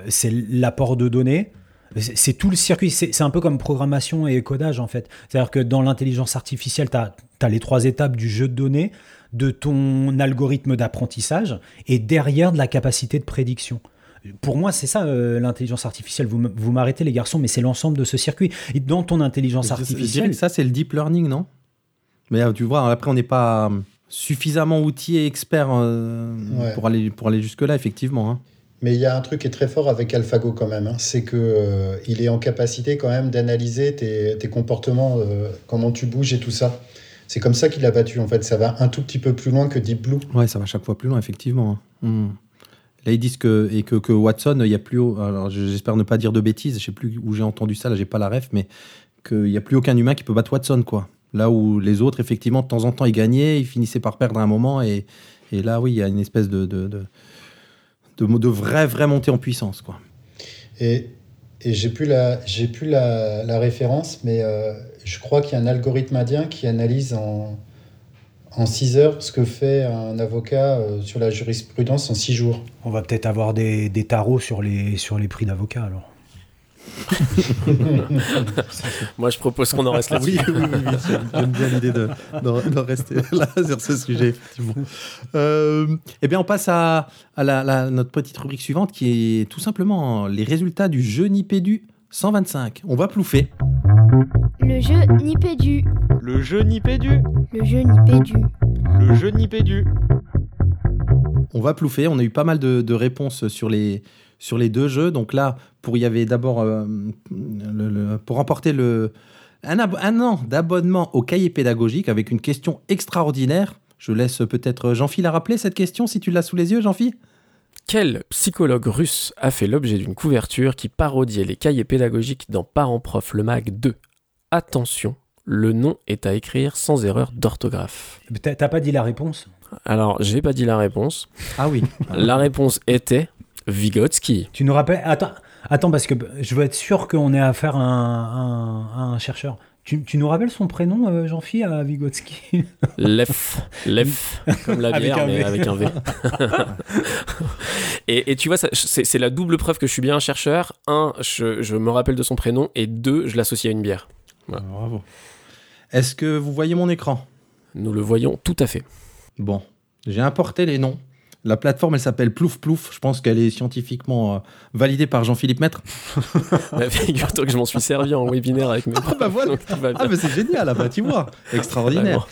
c'est l'apport de données c'est tout le circuit. C'est un peu comme programmation et codage, en fait. C'est-à-dire que dans l'intelligence artificielle, tu as, les trois étapes du jeu de données, de ton algorithme d'apprentissage, et derrière de la capacité de prédiction. Pour moi, c'est ça euh, l'intelligence artificielle. Vous, vous m'arrêtez, les garçons, mais c'est l'ensemble de ce circuit. Et dans ton intelligence artificielle. ça, c'est le deep learning, non? Mais euh, tu vois, après, on n'est pas euh, suffisamment outillé, expert pour aller, pour aller jusque-là, effectivement. Hein. Mais il y a un truc qui est très fort avec AlphaGo quand même, hein. c'est que euh, il est en capacité quand même d'analyser tes, tes, comportements, euh, comment tu bouges et tout ça. C'est comme ça qu'il a battu en fait. Ça va un tout petit peu plus loin que Deep Blue. Ouais, ça va chaque fois plus loin effectivement. Hein. Hmm. Là ils disent que et que, que Watson, il y a plus. Alors j'espère ne pas dire de bêtises. Je sais plus où j'ai entendu ça. Là j'ai pas la ref, mais qu'il n'y a plus aucun humain qui peut battre Watson quoi. Là où les autres effectivement de temps en temps ils gagnaient, ils finissaient par perdre un moment et, et là oui il y a une espèce de de, de vraie, vraie montée en puissance. Quoi. Et, et j'ai plus, la, j'ai plus la, la référence, mais euh, je crois qu'il y a un algorithme indien qui analyse en, en 6 heures ce que fait un avocat euh, sur la jurisprudence en 6 jours. On va peut-être avoir des, des tarots sur les, sur les prix d'avocat alors. Moi, je propose qu'on en reste là. Oui, oui, oui, oui, j'aime- bien l'idée de, de- de rester là sur ce sujet, effectivement. Euh, eh bien, on passe à, à la- la- notre petite rubrique suivante qui est tout simplement les résultats du jeu Nipédu 125. On va plouffer. Le jeu Nipédu. Le jeu Nipédu. Le jeu Nipédu. Le jeu Nipédu. On va plouffer. On a eu pas mal de, de réponses sur les, sur les deux jeux. Donc là, pour il y avait d'abord euh, le- le- pour remporter le un, ab- un an d'abonnement au cahier pédagogique avec une question extraordinaire. Je laisse peut-être Jean-Phil la rappeler cette question si tu l'as sous les yeux, Jean-Phil. Quel psychologue russe a fait l'objet d'une couverture qui parodiait les cahiers pédagogiques dans Parents Prof le Mag 2 Attention, le nom est à écrire sans erreur d'orthographe. T'as pas dit la réponse? Alors, j'ai pas dit la réponse. Ah oui. La réponse était Vygotsky. Tu nous rappelles Attends, attends parce que je veux être sûr qu'on ait affaire à un, à un- à un chercheur. Tu, tu nous rappelles son prénom, euh, Jean-Phil, à Vygotsky? Lef, Lef, comme la Avec bière, un mais V. avec un V. et, et tu vois, c'est c'est la double preuve que je suis bien un chercheur. Un, je, je me rappelle de son prénom, et deux, je l'associe à une bière. Bravo. Est-ce que vous voyez mon écran? Nous le voyons tout à fait. Bon, j'ai importé les noms. La plateforme, elle s'appelle Plouf Plouf. Je pense qu'elle est scientifiquement euh, validée par Jean-Philippe Maître. Bah, Figure-toi que je m'en suis servi en webinaire avec mes bah voilà. Ah, mais c'est génial, ah bah, tu vois. Extraordinaire.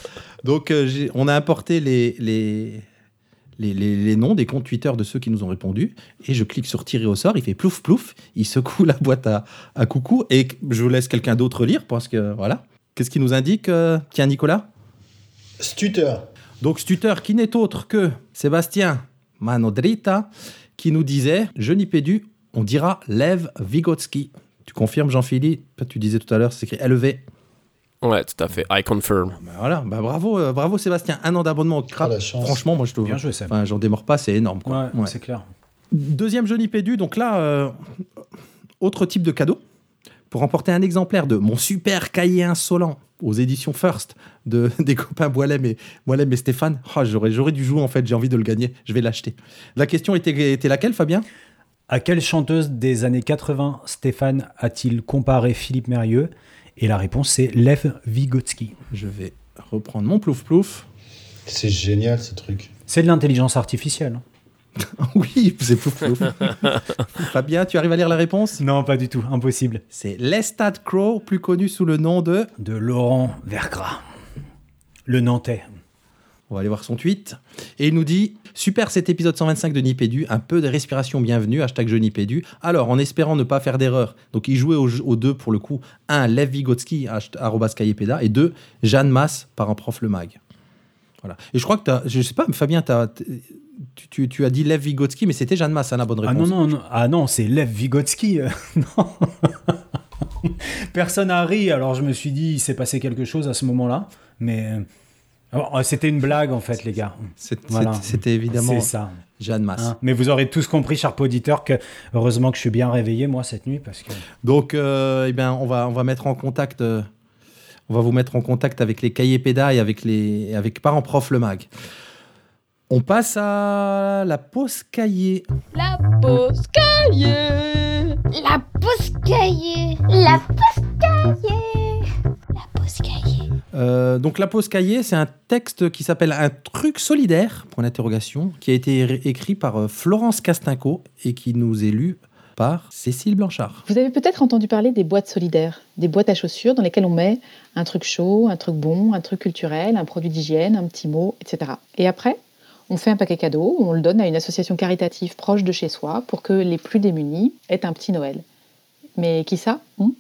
Donc, euh, j'ai- on a importé les, les, les, les- les noms des comptes Twitter de ceux qui nous ont répondu. Et je clique sur tirer au sort. Il fait plouf plouf. Il secoue la boîte à, à coucou. Et je laisse quelqu'un d'autre lire parce que voilà. Qu'est-ce qui nous indique euh, Tiens, Nicolas? Stutter. Donc, ce tuteur qui n'est autre que Sébastien Manodrita qui nous disait Je n'y pédu, on dira Lev Vygotsky. Tu confirmes, Jean-Philippe? Tu disais tout à l'heure, c'est écrit LV. Ouais, tout à fait. I confirm. Bah voilà, bah bravo, euh, bravo Sébastien. Un an d'abonnement au Ah, crap. chance. Franchement, moi je trouve. Bien joué, Seb. Enfin, j'en démords pas, c'est énorme. Quoi. Ouais, Ouais. c'est clair. Deuxième jeu Nipédu, donc là, euh, autre type de cadeau. Pour remporter un exemplaire de mon super cahier insolent aux éditions First de, des copains Boilem et, Boilem et Stéphane. Ah, j'aurais, j'aurais dû jouer en fait, j'ai envie de le gagner, je vais l'acheter. La question était, était laquelle, Fabien? À quelle chanteuse des années 80 Stéphane a-t-il comparé Philippe Mérieux? Et la réponse c'est Lev Vygotsky. Je vais reprendre mon plouf plouf. C'est génial ce truc. C'est de l'intelligence artificielle. oui, c'est plouf. Fabien, tu arrives à lire la réponse? Non, pas du tout, impossible. C'est Lestat Crow, plus connu sous le nom de De Laurent Vergras, le Nantais. On va aller voir son tweet. Et il nous dit Super cet épisode 125 de Nipédu, un peu de respiration bienvenue, hashtag je Nipédu. Alors, en espérant ne pas faire d'erreur, donc il jouait aux, deux pour le coup un, Lev Vygotsky, arrobas et deux, Jeanne Masse par un prof le mag. Voilà. Et je crois que tu as, je sais pas, Fabien, t'as- t- tu, tu- tu as dit Lev Vygotsky, mais c'était Jeanne Masse, la bonne Ah réponse. non, non, non, ah non c'est Lev Vygotsky. euh, non. Personne n'a ri, alors je me suis dit, il s'est passé quelque chose à ce moment-là. Mais euh, alors, euh, c'était une blague en fait, les gars. C'est- Voilà. C'était évidemment C'est ça. Jeanne Masse. hein. Mais vous aurez tous compris, chers auditeurs, que heureusement que je suis bien réveillé, moi, cette nuit, parce que. Donc, euh, eh bien, on va, on va mettre en contact. euh, on va vous mettre en contact avec les cahiers pédas et avec les, avec parents prof le mag. On passe à la pause cahier. La pause cahier. La pause cahier. La pause cahier. La pause cahier. Euh, donc la pause cahier, c'est un texte qui s'appelle Un truc solidaire, point d'interrogation, qui a été écrit par euh, Florence Castinco et qui nous est lu Cécile Blanchard. Vous avez peut-être entendu parler des boîtes solidaires, des boîtes à chaussures dans lesquelles on met un truc chaud, un truc bon, un truc culturel, un produit d'hygiène, un petit mot, etc. Et après, on fait un paquet cadeau, on le donne à une association caritative proche de chez soi pour que les plus démunis aient un petit Noël. Mais qui ça hein?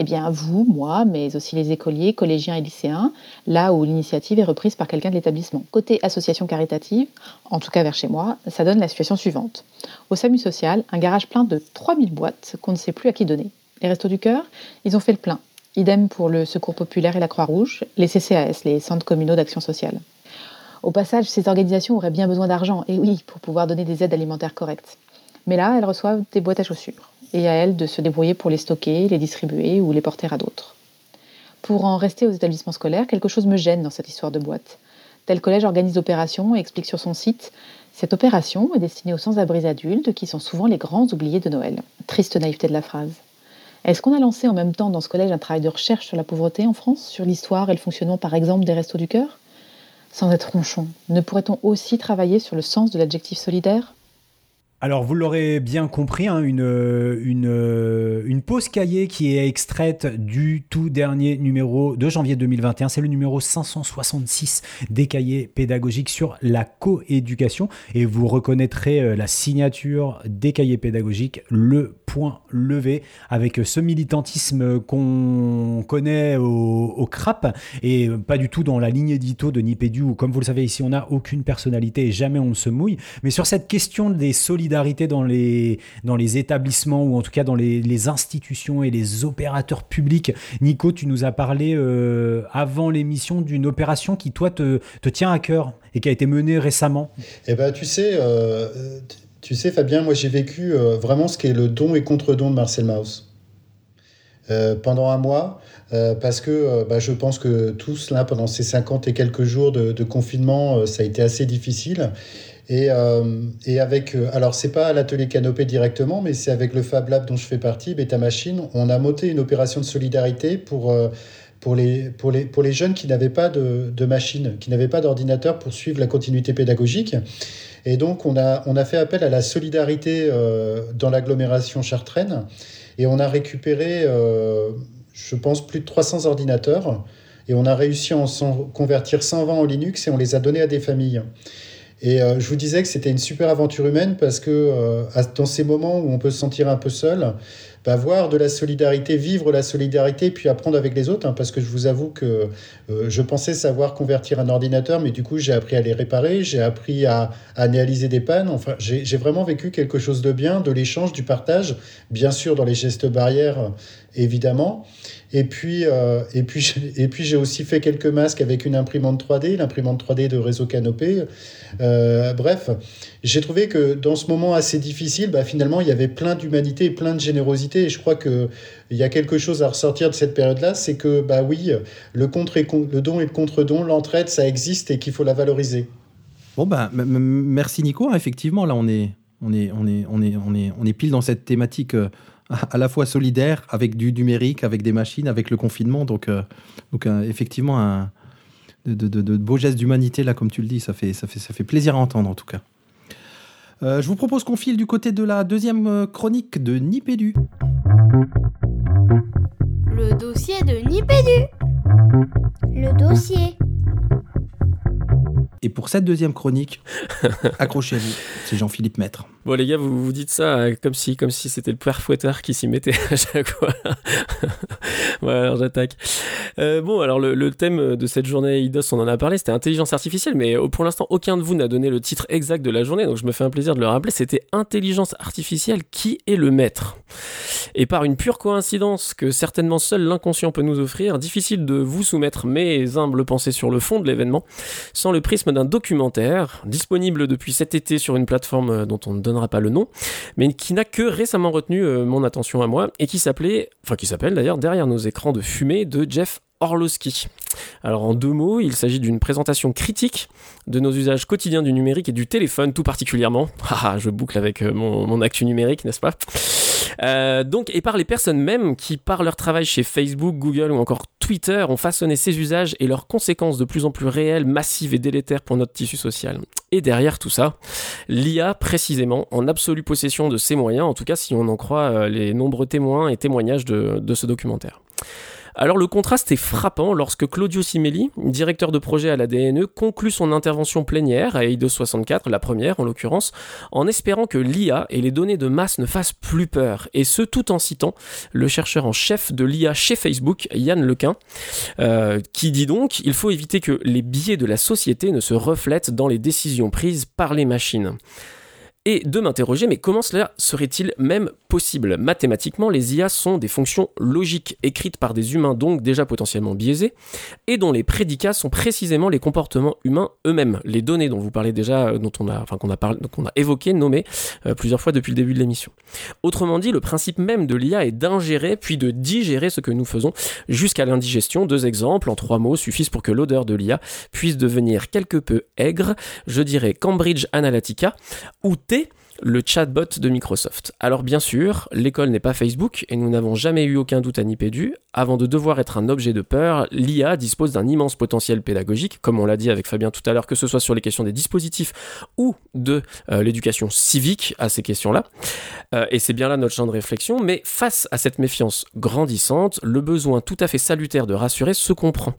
Eh bien, vous, moi, mais aussi les écoliers, collégiens et lycéens, là où l'initiative est reprise par quelqu'un de l'établissement. Côté association caritative, en tout cas vers chez moi, ça donne la situation suivante. Au SAMU social, un garage plein de 3000 boîtes qu'on ne sait plus à qui donner. Les Restos du Cœur, ils ont fait le plein. Idem pour le Secours Populaire et la Croix-Rouge, les CCAS, les Centres Communaux d'Action Sociale. Au passage, ces organisations auraient bien besoin d'argent, et oui, pour pouvoir donner des aides alimentaires correctes. Mais là, elles reçoivent des boîtes à chaussures, et à elles de se débrouiller pour les stocker, les distribuer ou les porter à d'autres. Pour en rester aux établissements scolaires, quelque chose me gêne dans cette histoire de boîte. Tel collège organise l'opération et explique sur son site Cette opération est destinée aux sans-abri adultes qui sont souvent les grands oubliés de Noël. Triste naïveté de la phrase. Est-ce qu'on a lancé en même temps dans ce collège un travail de recherche sur la pauvreté en France, sur l'histoire et le fonctionnement par exemple des restos du cœur? Sans être ronchon, ne pourrait-on aussi travailler sur le sens de l'adjectif solidaire? Alors, vous l'aurez bien compris, hein, une, une, pause cahier qui est extraite du tout dernier numéro de janvier 2021. C'est le numéro 566 des cahiers pédagogiques sur la coéducation. Et vous reconnaîtrez euh, la signature des cahiers pédagogiques, le point levé, avec ce militantisme qu'on connaît au, CRAP et pas du tout dans la ligne édito de Nipédu, où, comme vous le savez, ici, on n'a aucune personnalité et jamais on ne se mouille. Mais sur cette question des solidarités, dans les, dans les établissements ou en tout cas dans les, institutions et les opérateurs publics. Nico, tu nous as parlé euh, avant l'émission d'une opération qui, toi, te, tient à cœur et qui a été menée récemment. Eh ben, tu sais, euh, tu sais, Fabien, moi j'ai vécu euh, vraiment ce qu'est le don et contre-don de Marcel Mauss. pendant un mois, parce que bah, je pense que tous là, pendant ces 50 et quelques jours de confinement, ça a été assez difficile. Et, euh, et avec, euh, alors c'est pas à l'atelier Canopé directement, mais c'est avec le Fab Lab dont je fais partie, Beta Machine, on a monté une opération de solidarité pour, euh, pour, les, pour, les, pour les jeunes qui n'avaient pas de, de machine, qui n'avaient pas d'ordinateur pour suivre la continuité pédagogique. Et donc on a, on a fait appel à la solidarité dans l'agglomération chartraine et on a récupéré, je pense, plus de 300 ordinateurs et on a réussi à en convertir 120 en Linux et on les a donnés à des familles. Et euh, je vous disais que c'était une super aventure humaine parce que euh, dans ces moments où on peut se sentir un peu seul, bah, voir de la solidarité, vivre la solidarité, puis apprendre avec les autres. Hein, parce que je vous avoue que euh, je pensais savoir convertir un ordinateur, mais du coup j'ai appris à les réparer, j'ai appris à, à, analyser des pannes. Enfin, j'ai vraiment vécu quelque chose de bien, de l'échange, du partage, bien sûr dans les gestes barrières, évidemment. Et puis, euh, et puis, et puis j'ai aussi fait quelques masques avec une imprimante 3D, l'imprimante 3D de Réseau Canopé. Euh, bref, j'ai trouvé que dans ce moment assez difficile, bah, finalement, il y avait plein d'humanité et plein de générosité. Et je crois qu'il y a quelque chose à ressortir de cette période-là, c'est que, bah oui, le, contre le don et le contre-don, l'entraide, ça existe et qu'il faut la valoriser. Bon, bah, merci Nico. Effectivement, là, on est, on est, on est, on est, on est, on est pile dans cette thématique. Euh, à la fois solidaire avec du numérique, avec des machines, avec le confinement. Donc, euh, donc euh, effectivement, un, de, de, de, beaux gestes d'humanité, là, comme tu le dis, ça fait, ça, fait, ça fait plaisir à entendre en tout cas. Euh, je vous propose qu'on file du côté de la deuxième chronique de Nipédu. Le dossier de Nipédu. Le dossier. Et pour cette deuxième chronique, accrochez-vous, c'est Jean-Philippe Maître. Bon les gars, vous vous dites ça euh, comme si comme si c'était le père fouetteur qui s'y mettait à chaque fois. voilà, alors j'attaque. Euh, bon, alors le, le, thème de cette journée IDOS, on en a parlé, c'était intelligence artificielle, mais euh, pour l'instant, aucun de vous n'a donné le titre exact de la journée, donc je me fais un plaisir de le rappeler, c'était intelligence artificielle, qui est le maître Et par une pure coïncidence que certainement seul l'inconscient peut nous offrir, difficile de vous soumettre mes humbles pensées sur le fond de l'événement, sans le prisme d'un documentaire, disponible depuis cet été sur une plateforme euh, dont on ne donnera pas le nom, mais qui n'a que récemment retenu euh, mon attention à moi, et qui s'appelait, enfin qui s'appelle d'ailleurs Derrière nos écrans de fumée de Jeff Orlowski. Alors en deux mots, il s'agit d'une présentation critique de nos usages quotidiens du numérique et du téléphone tout particulièrement. Ah, je boucle avec euh, mon, mon actu numérique, n'est-ce pas? Euh, donc, et par les personnes mêmes qui, par leur travail chez Facebook, Google ou encore Twitter, ont façonné ces usages et leurs conséquences de plus en plus réelles, massives et délétères pour notre tissu social. Et derrière tout ça, l'IA précisément en absolue possession de ces moyens, en tout cas si on en croit euh, les nombreux témoins et témoignages de, de ce documentaire. Alors le contraste est frappant lorsque Claudio Simelli, directeur de projet à la DNE, conclut son intervention plénière à EIDOS 64, la première en l'occurrence, en espérant que l'IA et les données de masse ne fassent plus peur, et ce tout en citant le chercheur en chef de l'IA chez Facebook, Yann Lequin, euh, qui dit donc il faut éviter que les biais de la société ne se reflètent dans les décisions prises par les machines. Et de m'interroger, mais comment cela serait-il même possible? Mathématiquement, les IA sont des fonctions logiques écrites par des humains, donc déjà potentiellement biaisés, et dont les prédicats sont précisément les comportements humains eux-mêmes, les données dont vous parlez déjà, euh, dont on a, enfin qu'on a parlé, a évoqué, nommé euh, plusieurs fois depuis le début de l'émission. Autrement dit, le principe même de l'IA est d'ingérer puis de digérer ce que nous faisons jusqu'à l'indigestion. Deux exemples en trois mots suffisent pour que l'odeur de l'IA puisse devenir quelque peu aigre. Je dirais Cambridge Analytica ou T demander le chatbot de Microsoft. Alors bien sûr, l'école n'est pas Facebook et nous n'avons jamais eu aucun doute à Nipédu. Avant de devoir être un objet de peur, l'IA dispose d'un immense potentiel pédagogique, comme on l'a dit avec Fabien tout à l'heure, que ce soit sur les questions des dispositifs ou de euh, l'éducation civique à ces questions-là. Euh, et c'est bien là notre champ de réflexion, mais face à cette méfiance grandissante, le besoin tout à fait salutaire de rassurer se comprend.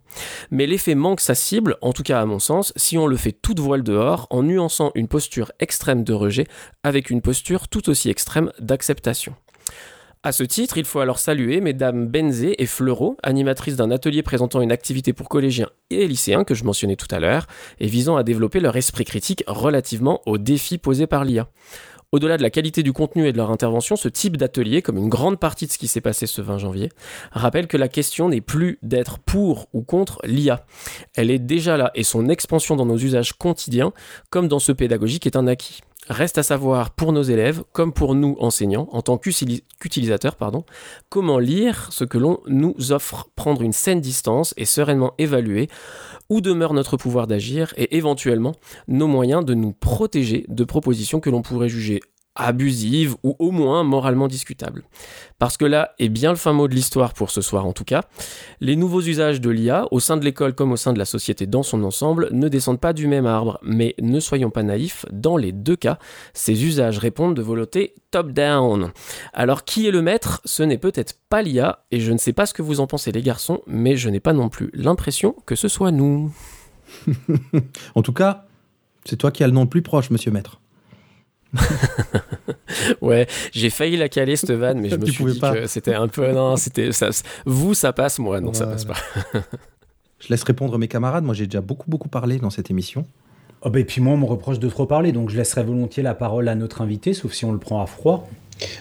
Mais l'effet manque sa cible, en tout cas à mon sens, si on le fait toute voile dehors, en nuançant une posture extrême de rejet avec une posture tout aussi extrême d'acceptation. À ce titre, il faut alors saluer mesdames Benzé et Fleureau, animatrices d'un atelier présentant une activité pour collégiens et lycéens que je mentionnais tout à l'heure, et visant à développer leur esprit critique relativement aux défis posés par l'IA. Au-delà de la qualité du contenu et de leur intervention, ce type d'atelier, comme une grande partie de ce qui s'est passé ce 20 janvier, rappelle que la question n'est plus d'être pour ou contre l'IA. Elle est déjà là et son expansion dans nos usages quotidiens, comme dans ce pédagogique, est un acquis. Reste à savoir pour nos élèves, comme pour nous enseignants, en tant qu'utilisateurs, pardon, comment lire ce que l'on nous offre, prendre une saine distance et sereinement évaluer où demeure notre pouvoir d'agir et éventuellement nos moyens de nous protéger de propositions que l'on pourrait juger abusive ou au moins moralement discutable. Parce que là est bien le fin mot de l'histoire pour ce soir en tout cas. Les nouveaux usages de l'IA, au sein de l'école comme au sein de la société dans son ensemble, ne descendent pas du même arbre, mais ne soyons pas naïfs, dans les deux cas, ces usages répondent de volonté top-down. Alors qui est le maître? Ce n'est peut-être pas l'IA, et je ne sais pas ce que vous en pensez les garçons, mais je n'ai pas non plus l'impression que ce soit nous. en tout cas, c'est toi qui as le nom le plus proche, monsieur maître. ouais, j'ai failli la caler cette vanne, mais je me suis dit que c'était un peu non, c'était ça. Vous, ça passe, moi, non, ça passe pas. je laisse répondre mes camarades. Moi, j'ai déjà beaucoup beaucoup parlé dans cette émission. Oh bah, et puis moi, on me reproche de trop parler, donc je laisserai volontiers la parole à notre invité, sauf si on le prend à froid.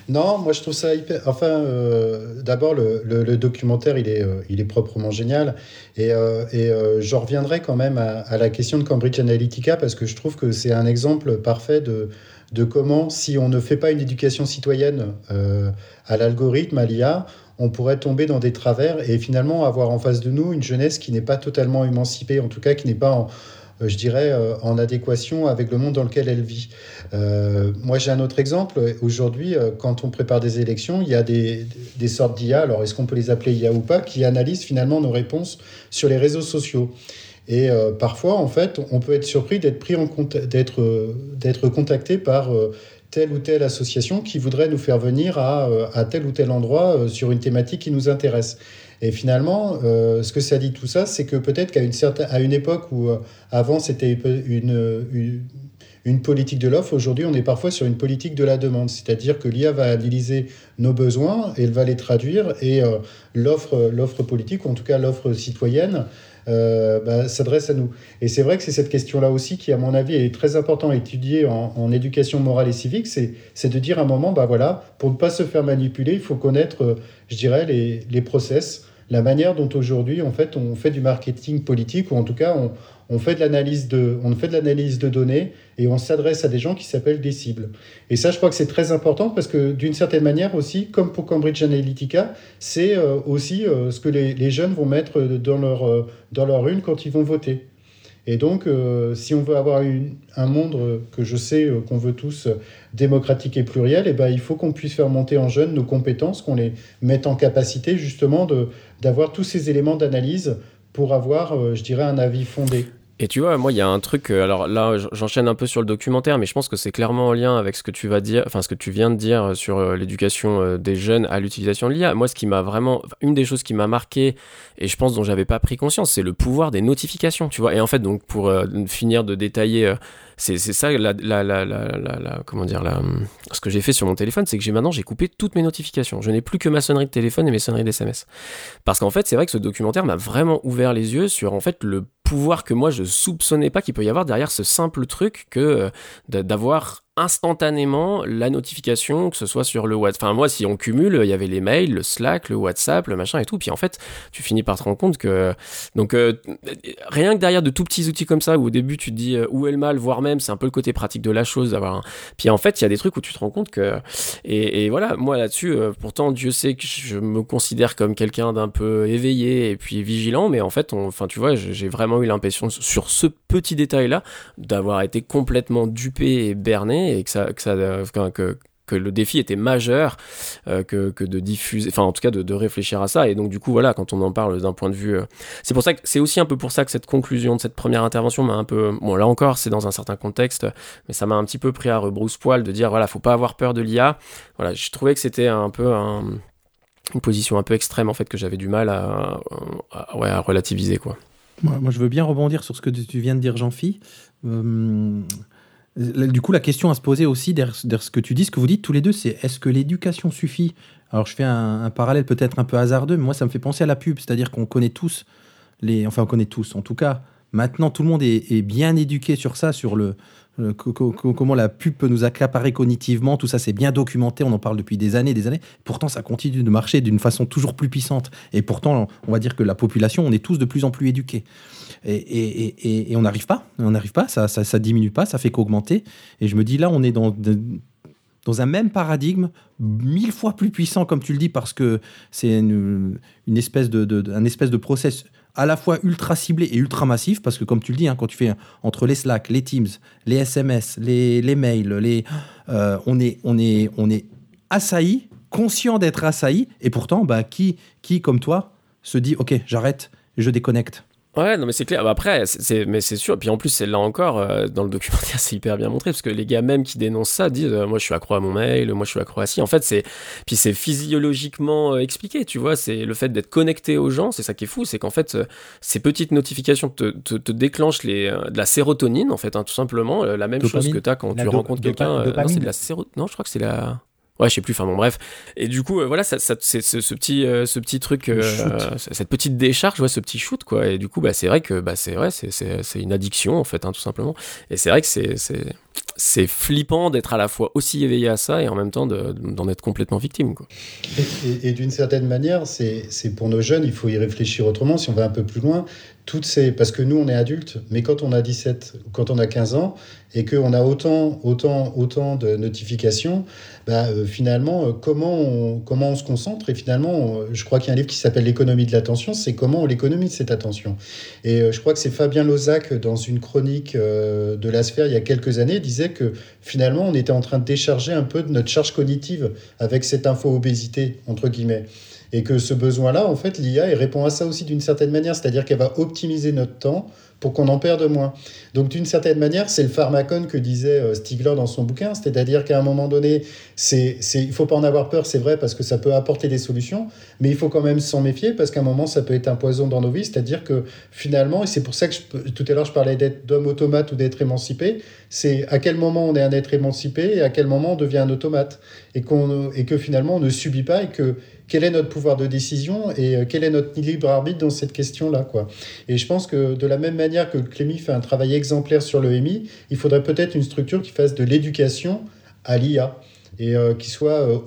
Non, moi je trouve ça hyper. Enfin, euh, d'abord, le, le, documentaire, il est, euh, il est proprement génial. Et, euh, et je reviendrai quand même à, à, la question de Cambridge Analytica, parce que je trouve que c'est un exemple parfait de, de comment, si on ne fait pas une éducation citoyenne euh, à l'algorithme, à l'IA, on pourrait tomber dans des travers et finalement avoir en face de nous une jeunesse qui n'est pas totalement émancipée, en tout cas qui n'est pas, en, euh, je dirais, euh, en adéquation avec le monde dans lequel elle vit. moi, j'ai un autre exemple. Aujourd'hui, quand on prépare des élections, il y a des, des sortes d'IA, alors est-ce qu'on peut les appeler IA ou pas, qui analysent finalement nos réponses sur les réseaux sociaux? Et euh, parfois, en fait, on peut être surpris d'être pris en d'être, euh, d'être contacté par euh, telle ou telle association qui voudrait nous faire venir à, tel ou tel endroit sur une thématique qui nous intéresse. Et finalement, ce que ça dit tout ça, c'est que peut-être qu'à une, certaine, à une époque où avant c'était une, une, politique de l'offre, aujourd'hui on est parfois sur une politique de la demande. C'est-à-dire que l'IA va analyser nos besoins elle va les traduire et l'offre, l'offre politique, ou en tout cas l'offre citoyenne, euh, bah, s'adresse à nous. Et c'est vrai que c'est cette question-là aussi qui, à mon avis, est très important à étudier en, éducation morale et civique, c'est de dire à un moment, bah voilà, pour ne pas se faire manipuler, il faut connaître, euh, je dirais, les, les process, la manière dont aujourd'hui, en fait, on fait du marketing politique, ou en tout cas, on, on fait de l'analyse de, on fait de l'analyse de données et on s'adresse à des gens qui s'appellent des cibles. Et ça, je crois que c'est très important parce que d'une certaine manière aussi, comme pour Cambridge Analytica, c'est euh, aussi euh, ce que les, jeunes vont mettre dans leur, euh, dans leur quand ils vont voter. Et donc, si on veut avoir un monde que je sais qu'on veut tous démocratique et pluriel, eh ben, il faut qu'on puisse faire monter en jeunes nos compétences, qu'on les mette en capacité justement d'avoir tous ces éléments d'analyse pour avoir, je dirais, un avis fondé. Et tu vois, moi, il y a un truc. Euh, alors là, j'enchaîne un peu sur le documentaire, mais je pense que c'est clairement en lien avec ce que tu vas dire, enfin ce que tu viens de dire sur euh, l'éducation euh, des jeunes à l'utilisation de l'IA. Moi, ce qui m'a vraiment, une des choses qui m'a marqué et je pense dont j'avais pas pris conscience, c'est le pouvoir des notifications. Tu vois. Et en fait, donc pour finir de détailler c'est ça la, la, la, la, comment dire ce que j'ai fait sur mon téléphone c'est que j'ai maintenant j'ai coupé toutes mes notifications. Je n'ai plus que ma sonnerie de téléphone et mes sonneries d'SMS parce qu'en fait c'est vrai que ce documentaire m'a vraiment ouvert les yeux sur en fait le pouvoir que moi je soupçonnais pas qu'il peut y avoir derrière ce simple truc que euh, d'avoir instantanément la notification, que ce soit sur le WhatsApp. Enfin, moi, si on cumule, il y avait les mails, le Slack, le WhatsApp, le machin et tout. Puis en fait, tu finis par te rendre compte que. Donc, euh, rien que derrière de tout petits outils comme ça, où au début tu te dis euh, où est le mal, voire même, c'est un peu le côté pratique de la chose d'avoir un. Puis en fait, il y a des trucs où tu te rends compte que. Et, voilà, moi là-dessus, euh, pourtant, Dieu sait que je me considère comme quelqu'un d'un peu éveillé et puis vigilant, mais en fait, enfin, tu vois, j'ai vraiment eu l'impression sur ce petit détail-là d'avoir été complètement dupé et berné et que le défi était majeur euh, que, de diffuser, enfin en tout cas de, réfléchir à ça. Et donc du coup voilà, quand on en parle d'un point de vue, euh, c'est pour ça que c'est aussi un peu pour ça que cette conclusion de cette première intervention m'a un peu, bon là encore c'est dans un certain contexte, mais ça m'a un petit peu pris à rebrousse-poil de dire voilà faut pas avoir peur de l'IA. Voilà, je trouvais que c'était un peu un, une position un peu extrême en fait que j'avais du mal à, relativiser quoi. Moi, moi, je veux bien rebondir sur ce que tu viens de dire Jean-Phi. Euh, du coup, la question à se poser aussi derrière, ce que tu dis, ce que vous dites tous les deux, c'est est-ce que l'éducation suffit? Alors, je fais un, parallèle peut-être un peu hasardeux, mais moi, ça me fait penser à la pub, c'est-à-dire qu'on connaît tous les, enfin, on connaît tous. En tout cas, maintenant, tout le monde est bien éduqué sur ça, sur le, le comment la pub peut nous accaparer cognitivement. Tout ça, c'est bien documenté. On en parle depuis des années, des années. Pourtant, ça continue de marcher d'une façon toujours plus puissante. Et pourtant, on va dire que la population, on est tous de plus en plus éduqués. Et, on n'arrive pas, on n'arrive pas, ça, ça, ça, diminue pas, ça fait qu'augmenter. Et je me dis là, on est dans, un même paradigme, mille fois plus puissant, comme tu le dis, parce que c'est une, une, espèce de, de, un espèce de process à la fois ultra ciblé et ultra massif, parce que comme tu le dis, hein, quand tu fais entre les Slack, les Teams, les SMS, les, les mails, les, euh, on, est, on, assailli, conscient d'être assailli, et pourtant, bah, qui, qui, comme toi, se dit, OK, j'arrête, je déconnecte Ouais, non, mais c'est clair. Bah, après, c'est, mais c'est sûr. Puis en plus, c'est là encore, euh, dans le documentaire, c'est hyper bien montré parce que les gars même qui dénoncent ça disent euh, Moi, je suis accro à mon mail, moi, je suis accro à ci. En fait, c'est. Puis c'est physiologiquement euh, expliqué, tu vois. C'est le fait d'être connecté aux gens, c'est ça qui est fou. C'est qu'en fait, ces petites notifications te, te, te déclenchent les, de la sérotonine, en fait, hein, tout simplement. la même Dopamine. chose que tu as quand La tu rencontres quelqu'un. non, c'est de la séro... Non, je crois que c'est la. Ouais, je sais plus, enfin bon, bref. Et du coup, euh, voilà, ça, ça, c'est ce, ce petit, euh, ce petit truc, euh, cette petite décharge, ouais, ce petit shoot, quoi. Et du coup, bah, c'est vrai que bah, c'est vrai, c'est- c'est c'est une addiction, en fait, hein, tout simplement. Et c'est vrai que c'est- c'est c'est flippant d'être à la fois aussi éveillé à ça et en même temps de- d'en être complètement victime, quoi. Et, et- et d'une certaine manière, c'est c'est pour nos jeunes, il faut y réfléchir autrement. Si on va un peu plus loin, toutes ces, parce que nous, on est adultes, mais quand on a 17 ou quand on a 15 ans et qu'on a autant, autant, autant de notifications, bah, euh, finalement, euh, comment on, comment on se concentre? Et finalement, je crois qu'il y a un livre qui s'appelle L'économie de l'attention, c'est comment on l'économise cette attention. Et euh, je crois que c'est Fabien Lozac, dans une chronique de la sphère il y a quelques années, disait que finalement, on était en train de décharger un peu de notre charge cognitive avec cette info-obésité, entre guillemets. Et que ce besoin-là, en fait, l'IA, répond à ça aussi d'une certaine manière, c'est-à-dire qu'elle va optimiser notre temps pour qu'on en perde moins. Donc, d'une certaine manière, c'est le pharmacone que disait euh, Stigler dans son bouquin, c'est-à-dire qu'à un moment donné, c'est, il faut pas en avoir peur, c'est vrai, parce que ça peut apporter des solutions, mais il faut quand même s'en méfier, parce qu'à un moment, ça peut être un poison dans nos vies, c'est-à-dire que finalement, et c'est pour ça que tout à l'heure, je parlais d'être d'homme automate ou d'être émancipé, c'est à quel moment on est un être émancipé et à quel moment on devient un automate, et, qu'on, et que finalement, on ne subit pas, et que quel est notre pouvoir de décision et euh, quel est notre libre arbitre dans cette question-là, quoi. Et je pense que de la même manière que Clémy fait un travail exemplaire sur le MI, il faudrait peut-être une structure qui fasse de l'éducation à l'IA et euh, qui soit euh,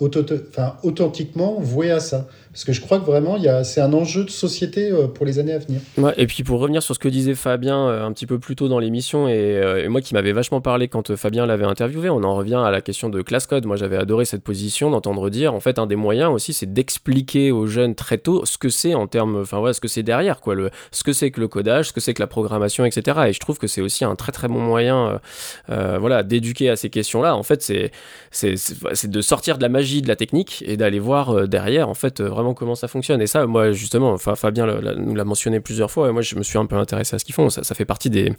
authentiquement vouée à ça. Parce que je crois que vraiment, c'est un enjeu de société euh, pour les années à venir. Et puis pour revenir sur ce que disait Fabien euh, un petit peu plus tôt dans l'émission, et, euh, moi qui m'avais vachement parlé quand Fabien l'avait interviewé, on en revient à la question de class code. Moi j'avais adoré cette position d'entendre dire, en fait, un des moyens aussi, c'est d'expliquer aux jeunes très tôt ce que c'est en termes, enfin voilà, ce que c'est derrière, quoi, le, ce que c'est que le codage, ce que c'est que la programmation, etc. Et je trouve que c'est aussi un très très bon moyen, voilà, d'éduquer à ces questions-là. En fait, c'est de sortir de la magie de la technique et d'aller voir derrière, en fait, euh, vraiment comment ça fonctionne. Et ça, moi, justement, Fabien le- la- nous l'a mentionné plusieurs fois, et moi, je me suis un peu intéressé à ce qu'ils font. Ça, ça fait partie des,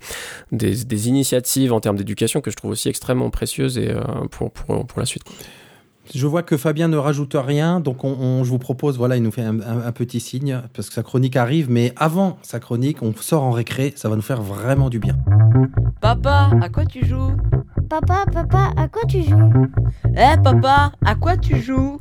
des, des initiatives en termes d'éducation que je trouve aussi extrêmement précieuses et, euh, pour, pour, pour la suite. Je vois que Fabien ne rajoute rien, donc on, on- je vous propose, voilà, il nous fait un, un- un petit signe, parce que sa chronique arrive, mais avant sa chronique, on sort en récré, ça va nous faire vraiment du bien. Papa, à quoi tu joues? Papa, papa, à quoi tu joues? Eh papa, à quoi tu joues?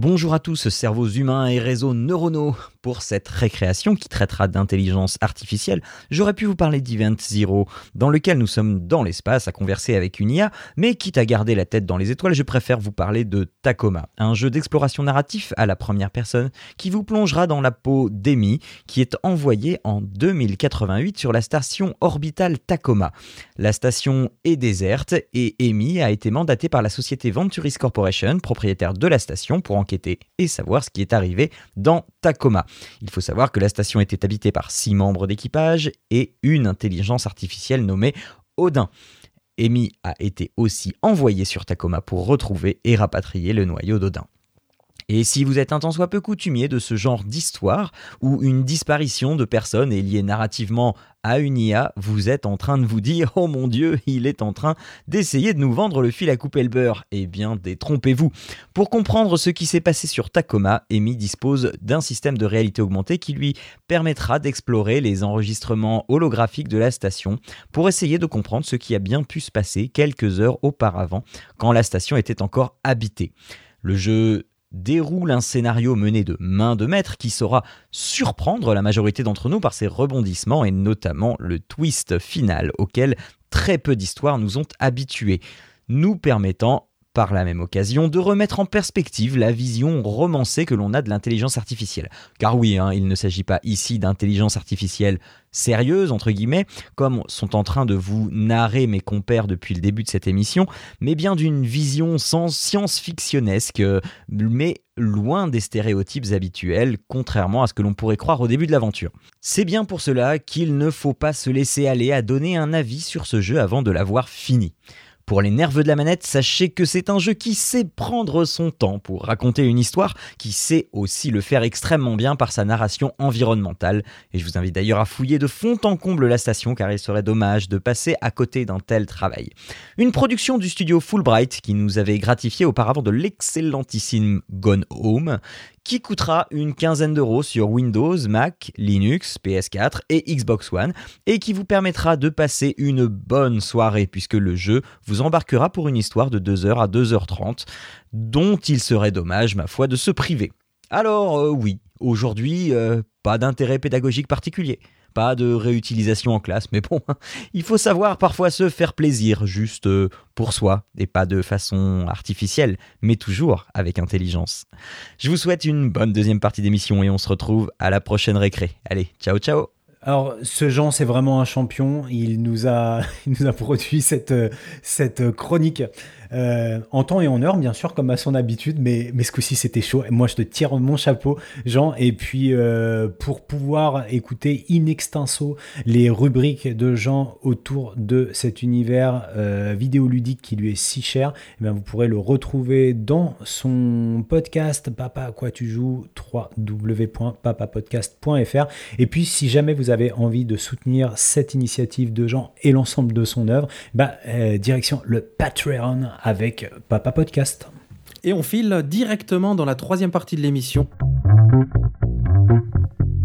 Bonjour à tous, cerveaux humains et réseaux neuronaux. Pour cette récréation qui traitera d'intelligence artificielle, j'aurais pu vous parler d'Event Zero, dans lequel nous sommes dans l'espace à converser avec une IA, mais quitte à garder la tête dans les étoiles, je préfère vous parler de Tacoma, un jeu d'exploration narratif à la première personne qui vous plongera dans la peau d'Amy, qui est envoyée en 2088 sur la station orbitale Tacoma. La station est déserte et Amy a été mandatée par la société Venturis Corporation, propriétaire de la station, pour enquêter et savoir ce qui est arrivé dans Tacoma. Il faut savoir que la station était habitée par six membres d'équipage et une intelligence artificielle nommée Odin. Amy a été aussi envoyée sur Tacoma pour retrouver et rapatrier le noyau d'Odin. Et si vous êtes un tant soit peu coutumier de ce genre d'histoire, où une disparition de personne est liée narrativement à une IA, vous êtes en train de vous dire Oh mon Dieu, il est en train d'essayer de nous vendre le fil à couper le beurre. Eh bien, détrompez-vous. Pour comprendre ce qui s'est passé sur Tacoma, Amy dispose d'un système de réalité augmentée qui lui permettra d'explorer les enregistrements holographiques de la station pour essayer de comprendre ce qui a bien pu se passer quelques heures auparavant, quand la station était encore habitée. Le jeu déroule un scénario mené de main de maître qui saura surprendre la majorité d'entre nous par ses rebondissements et notamment le twist final auquel très peu d'histoires nous ont habitués, nous permettant par la même occasion de remettre en perspective la vision romancée que l'on a de l'intelligence artificielle. Car oui, hein, il ne s'agit pas ici d'intelligence artificielle sérieuse, entre guillemets, comme sont en train de vous narrer mes compères depuis le début de cette émission, mais bien d'une vision sans science-fictionnesque, mais loin des stéréotypes habituels, contrairement à ce que l'on pourrait croire au début de l'aventure. C'est bien pour cela qu'il ne faut pas se laisser aller à donner un avis sur ce jeu avant de l'avoir fini. Pour les nerveux de la manette, sachez que c'est un jeu qui sait prendre son temps pour raconter une histoire, qui sait aussi le faire extrêmement bien par sa narration environnementale. Et je vous invite d'ailleurs à fouiller de fond en comble la station car il serait dommage de passer à côté d'un tel travail. Une production du studio Fulbright qui nous avait gratifié auparavant de l'excellentissime Gone Home, qui coûtera une quinzaine d'euros sur Windows, Mac, Linux, PS4 et Xbox One, et qui vous permettra de passer une bonne soirée, puisque le jeu vous embarquera pour une histoire de 2h à 2h30, dont il serait dommage, ma foi, de se priver. Alors euh, oui, aujourd'hui, euh, pas d'intérêt pédagogique particulier pas de réutilisation en classe, mais bon, il faut savoir parfois se faire plaisir, juste euh, pour soi, et pas de façon artificielle, mais toujours avec intelligence. Je vous souhaite une bonne deuxième partie d'émission et on se retrouve à la prochaine récré. Allez, ciao ciao alors, ce Jean, c'est vraiment un champion. Il nous a, produit cette, cette chronique euh, en temps et en heure, bien sûr, comme à son habitude, mais, mais ce coup-ci, c'était chaud. Moi, je te tire mon chapeau, Jean. Et puis, euh, pour pouvoir écouter in extenso les rubriques de Jean autour de cet univers euh, vidéoludique qui lui est si cher, eh bien, vous pourrez le retrouver dans son podcast Papa à quoi tu joues? www.papapodcast.fr. Et puis, si jamais vous avez envie de soutenir cette initiative de Jean et l'ensemble de son œuvre, bah, direction le Patreon avec Papa Podcast. Et on file directement dans la troisième partie de l'émission.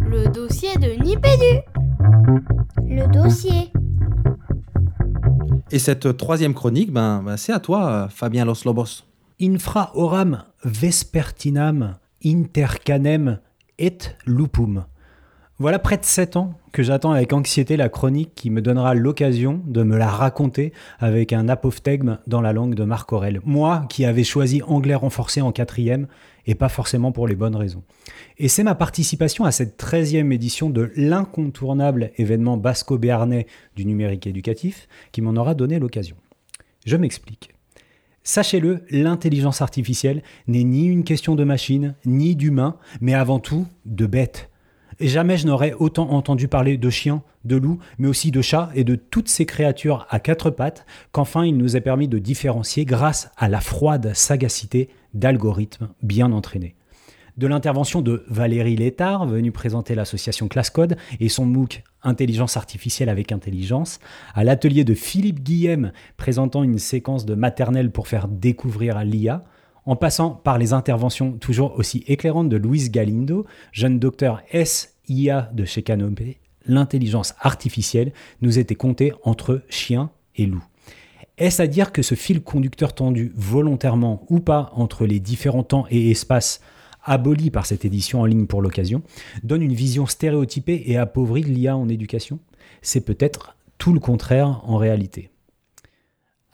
Le dossier de Nipédu. Le dossier. Et cette troisième chronique, ben, ben, c'est à toi, Fabien Los Lobos. Infra oram vespertinam intercanem et lupum. Voilà près de 7 ans que j'attends avec anxiété la chronique qui me donnera l'occasion de me la raconter avec un apophthegme dans la langue de Marc Aurel. Moi qui avais choisi anglais renforcé en quatrième et pas forcément pour les bonnes raisons. Et c'est ma participation à cette 13e édition de l'incontournable événement basco-béarnais du numérique éducatif qui m'en aura donné l'occasion. Je m'explique. Sachez-le, l'intelligence artificielle n'est ni une question de machine, ni d'humain, mais avant tout de bête jamais je n'aurais autant entendu parler de chiens, de loups, mais aussi de chats et de toutes ces créatures à quatre pattes qu'enfin il nous a permis de différencier grâce à la froide sagacité d'algorithmes bien entraînés. De l'intervention de Valérie Létard, venue présenter l'association ClassCode et son MOOC Intelligence artificielle avec intelligence, à l'atelier de Philippe Guillem présentant une séquence de maternelle pour faire découvrir l'IA, en passant par les interventions toujours aussi éclairantes de Louise Galindo, jeune docteur SIA de chez Canopé, l'intelligence artificielle nous était comptée entre chiens et loups. Est-ce à dire que ce fil conducteur tendu, volontairement ou pas, entre les différents temps et espaces, aboli par cette édition en ligne pour l'occasion, donne une vision stéréotypée et appauvrie de l'IA en éducation? C'est peut-être tout le contraire en réalité.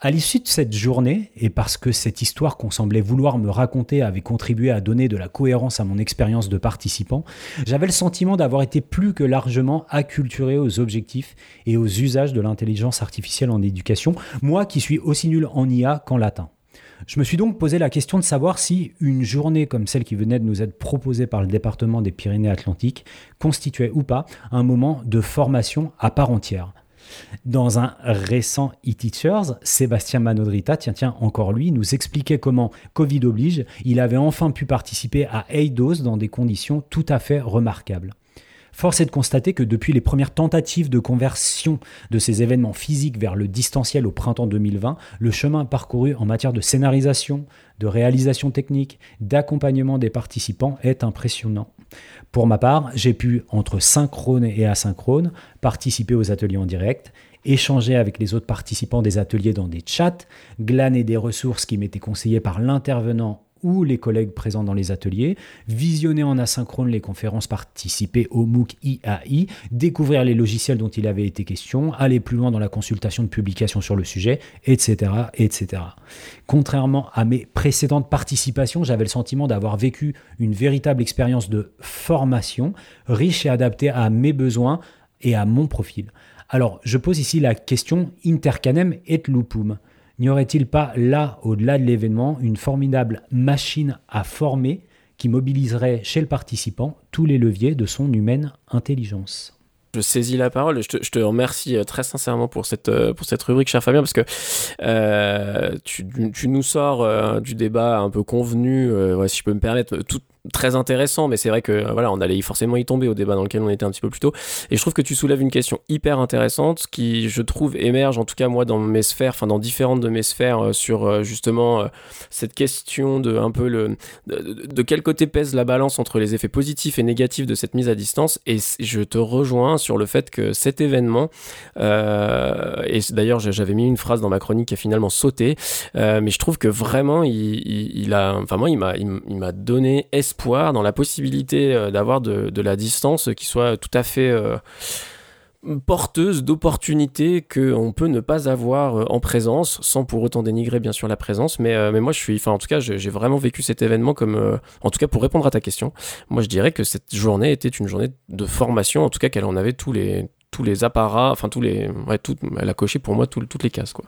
À l'issue de cette journée, et parce que cette histoire qu'on semblait vouloir me raconter avait contribué à donner de la cohérence à mon expérience de participant, j'avais le sentiment d'avoir été plus que largement acculturé aux objectifs et aux usages de l'intelligence artificielle en éducation, moi qui suis aussi nul en IA qu'en latin. Je me suis donc posé la question de savoir si une journée comme celle qui venait de nous être proposée par le département des Pyrénées-Atlantiques constituait ou pas un moment de formation à part entière. Dans un récent e-teachers, Sébastien Manodrita, tiens, tiens, encore lui, nous expliquait comment, Covid oblige, il avait enfin pu participer à Eidos dans des conditions tout à fait remarquables. Force est de constater que depuis les premières tentatives de conversion de ces événements physiques vers le distanciel au printemps 2020, le chemin parcouru en matière de scénarisation, de réalisation technique, d'accompagnement des participants est impressionnant. Pour ma part, j'ai pu, entre synchrone et asynchrone, participer aux ateliers en direct, échanger avec les autres participants des ateliers dans des chats, glaner des ressources qui m'étaient conseillées par l'intervenant ou les collègues présents dans les ateliers, visionner en asynchrone les conférences, participer au MOOC IAI, découvrir les logiciels dont il avait été question, aller plus loin dans la consultation de publications sur le sujet, etc. etc. Contrairement à mes précédentes participations, j'avais le sentiment d'avoir vécu une véritable expérience de formation, riche et adaptée à mes besoins et à mon profil. Alors, je pose ici la question intercanem et lupum. N'y aurait-il pas là, au-delà de l'événement, une formidable machine à former qui mobiliserait chez le participant tous les leviers de son humaine intelligence? Je saisis la parole. Je te, je te remercie euh, très sincèrement pour cette, euh, pour cette rubrique, cher Fabien, parce que euh, tu, nous sors du débat un peu convenu, si je peux me permettre, tout, très intéressant, mais c'est vrai que voilà, on allait forcément y tomber au débat dans lequel on était un petit peu plus tôt. Et je trouve que tu soulèves une question hyper intéressante qui, je trouve, émerge, en tout cas moi, dans mes sphères, enfin dans différentes de mes sphères, euh, sur euh, justement euh, cette question de un peu le de, quel côté pèse la balance entre les effets positifs et négatifs de cette mise à distance. Et je te rejoins sur le fait que cet événement, et d'ailleurs j'avais mis une phrase dans ma chronique qui a finalement sauté, mais je trouve que vraiment il a, enfin moi il m'a il, m'a donné espoir dans la possibilité euh, d'avoir de, la distance qui soit tout à fait euh, porteuse d'opportunités qu'on peut ne pas avoir euh, en présence, sans pour autant dénigrer bien sûr la présence. Mais, mais moi, je suis, en tout cas, j'ai vraiment vécu cet événement comme, en tout cas pour répondre à ta question, moi je dirais que cette journée était une journée de formation, en tout cas qu'elle en avait tous les, tous les apparats, enfin tous les, elle a coché pour moi tout, toutes les cases quoi.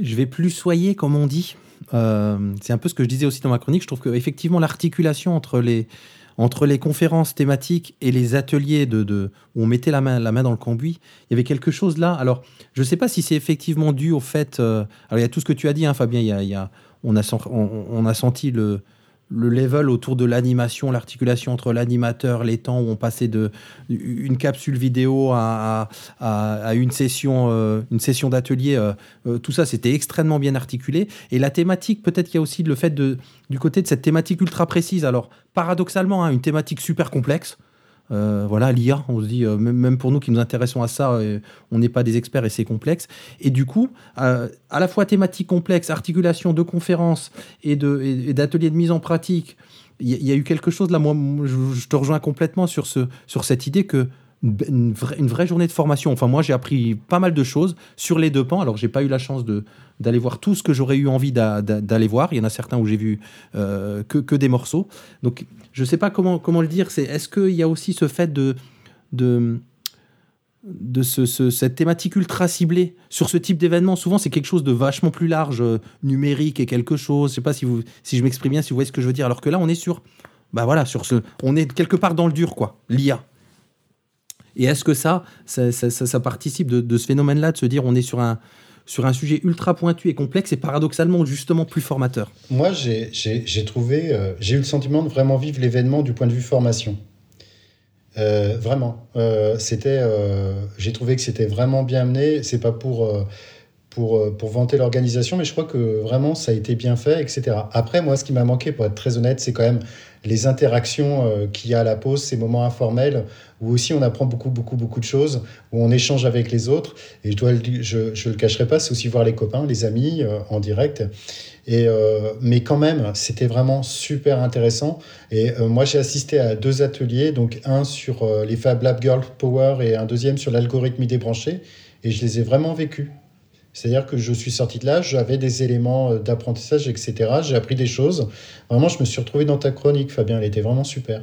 Je vais plus soyer comme on dit. Euh, c'est un peu ce que je disais aussi dans ma chronique. Je trouve qu'effectivement, l'articulation entre les, entre les conférences thématiques et les ateliers de, de, où on mettait la main, la main dans le cambouis, il y avait quelque chose là. Alors, je ne sais pas si c'est effectivement dû au fait. Euh, alors, il y a tout ce que tu as dit, hein, Fabien. Il y a, on a senti le, le level autour de l'animation, l'articulation entre l'animateur, les temps où on passait de une capsule vidéo à, à, une session, euh, une session d'atelier, euh, euh, tout ça c'était extrêmement bien articulé. Et la thématique, peut-être qu'il y a aussi le fait de, du côté de cette thématique ultra précise. Alors paradoxalement, hein, une thématique super complexe. Euh, voilà, l'IA, on se dit, euh, même, pour nous qui nous intéressons à ça, euh, on n'est pas des experts et c'est complexe. Et du coup, à la fois thématique complexe, articulation de conférences et d'ateliers de, de, mise en pratique, il y, a eu quelque chose là, moi, je, te rejoins complètement sur, ce, sur cette idée que une vraie, journée de formation. Enfin, moi, j'ai appris pas mal de choses sur les deux pans. Alors, j'ai pas eu la chance d'aller voir tout ce que j'aurais eu envie d'aller voir. Il y en a certains où j'ai vu que, que, des morceaux. Donc, je sais pas comment, comment le dire. C'est est-ce qu'il y a aussi ce fait de de de ce, ce, cette thématique ultra ciblée sur ce type d'événement? Souvent, c'est quelque chose de vachement plus large, euh, numérique et quelque chose. Je sais pas si vous si je m'exprime bien, si vous voyez ce que je veux dire. Alors que là, on est sur bah voilà, sur on est quelque part dans le dur, quoi. L'IA. Et est-ce que ça, ça, ça, participe de, de ce phénomène-là, de se dire on est sur un, sur un sujet ultra pointu et complexe et paradoxalement justement plus formateur Moi, j'ai trouvé, euh, j'ai eu le sentiment de vraiment vivre l'événement du point de vue formation. Euh, vraiment. Euh, c'était, j'ai trouvé que c'était vraiment bien amené. C'est pas pour pour, euh, pour vanter l'organisation, mais je crois que vraiment ça a été bien fait, etc. Après, moi, ce qui m'a manqué, pour être très honnête, c'est quand même les interactions euh, qu'il y a à la pause, ces moments informels où aussi on apprend beaucoup, beaucoup, beaucoup de choses, où on échange avec les autres. Et je dois je, ne le cacherai pas, c'est aussi voir les copains, les amis euh, en direct. Et, mais quand même, c'était vraiment super intéressant. Et moi, j'ai assisté à deux ateliers, donc un sur les Fab Lab Girl Power et un deuxième sur l'algorithme débranché. Et je les ai vraiment vécus. C'est-à-dire que je suis sorti de là, j'avais des éléments euh, d'apprentissage, etc. J'ai appris des choses. Vraiment, je me suis retrouvé dans ta chronique, Fabien. Elle était vraiment super.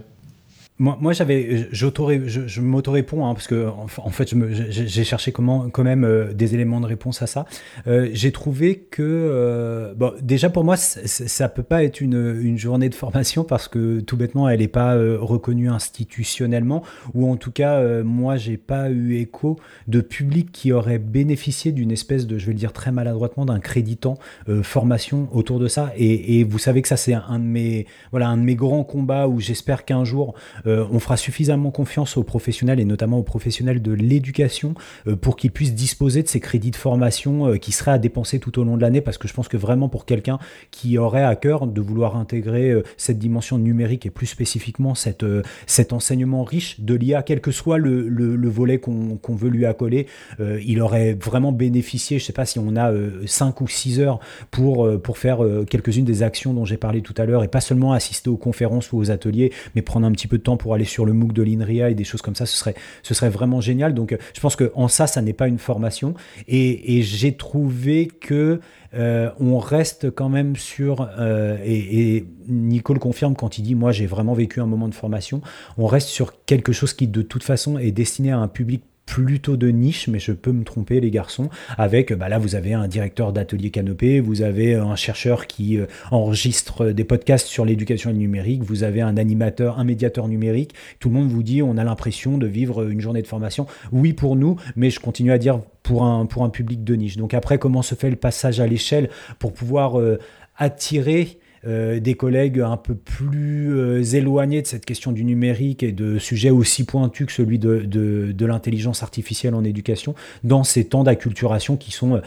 Moi, j'avais, je, je m'auto-réponds, hein, parce que en, fait, j'ai cherché comment, quand même euh, des éléments de réponse à ça. Euh, j'ai trouvé que, euh, bon, déjà pour moi, ça peut pas être une, une, journée de formation parce que tout bêtement, elle n'est pas reconnue institutionnellement, ou en tout cas, moi, j'ai pas eu écho de public qui aurait bénéficié d'une espèce de, je vais le dire très maladroitement, d'un créditant formation autour de ça. Et, et, vous savez que ça, c'est un de voilà, un de mes grands combats où j'espère qu'un jour euh, on fera suffisamment confiance aux professionnels et notamment aux professionnels de l'éducation euh, pour qu'ils puissent disposer de ces crédits de formation euh, qui seraient à dépenser tout au long de l'année parce que je pense que vraiment pour quelqu'un qui aurait à cœur de vouloir intégrer cette dimension numérique et plus spécifiquement cet enseignement riche de l'IA, quel que soit le, volet qu'on veut lui accoler, il aurait vraiment bénéficié, je ne sais pas si on a 5 ou 6 heures pour, pour faire quelques-unes des actions dont j'ai parlé tout à l'heure et pas seulement assister aux conférences ou aux ateliers, mais prendre un petit peu de temps pour aller sur le MOOC de l'INRIA et des choses comme ça, ce serait, ce serait vraiment génial. Donc euh, je pense qu'en ça, ça n'est pas une formation. Et, j'ai trouvé que euh, on reste quand même sur, euh, et, et, Nico le confirme quand il dit, moi j'ai vraiment vécu un moment de formation, on reste sur quelque chose qui de toute façon est destiné à un public plutôt de niche, mais je peux me tromper les garçons, avec, bah là vous avez un directeur d'atelier canopé, vous avez un chercheur qui euh, enregistre des podcasts sur l'éducation numérique, vous avez un animateur, un médiateur numérique, tout le monde vous dit on a l'impression de vivre une journée de formation. Oui pour nous, mais je continue à dire pour un, pour un public de niche. Donc après, comment se fait le passage à l'échelle pour pouvoir euh, attirer euh, des collègues un peu plus euh, éloignés de cette question du numérique et de sujets aussi pointus que celui de, de l'intelligence artificielle en éducation dans ces temps d'acculturation qui sont euh,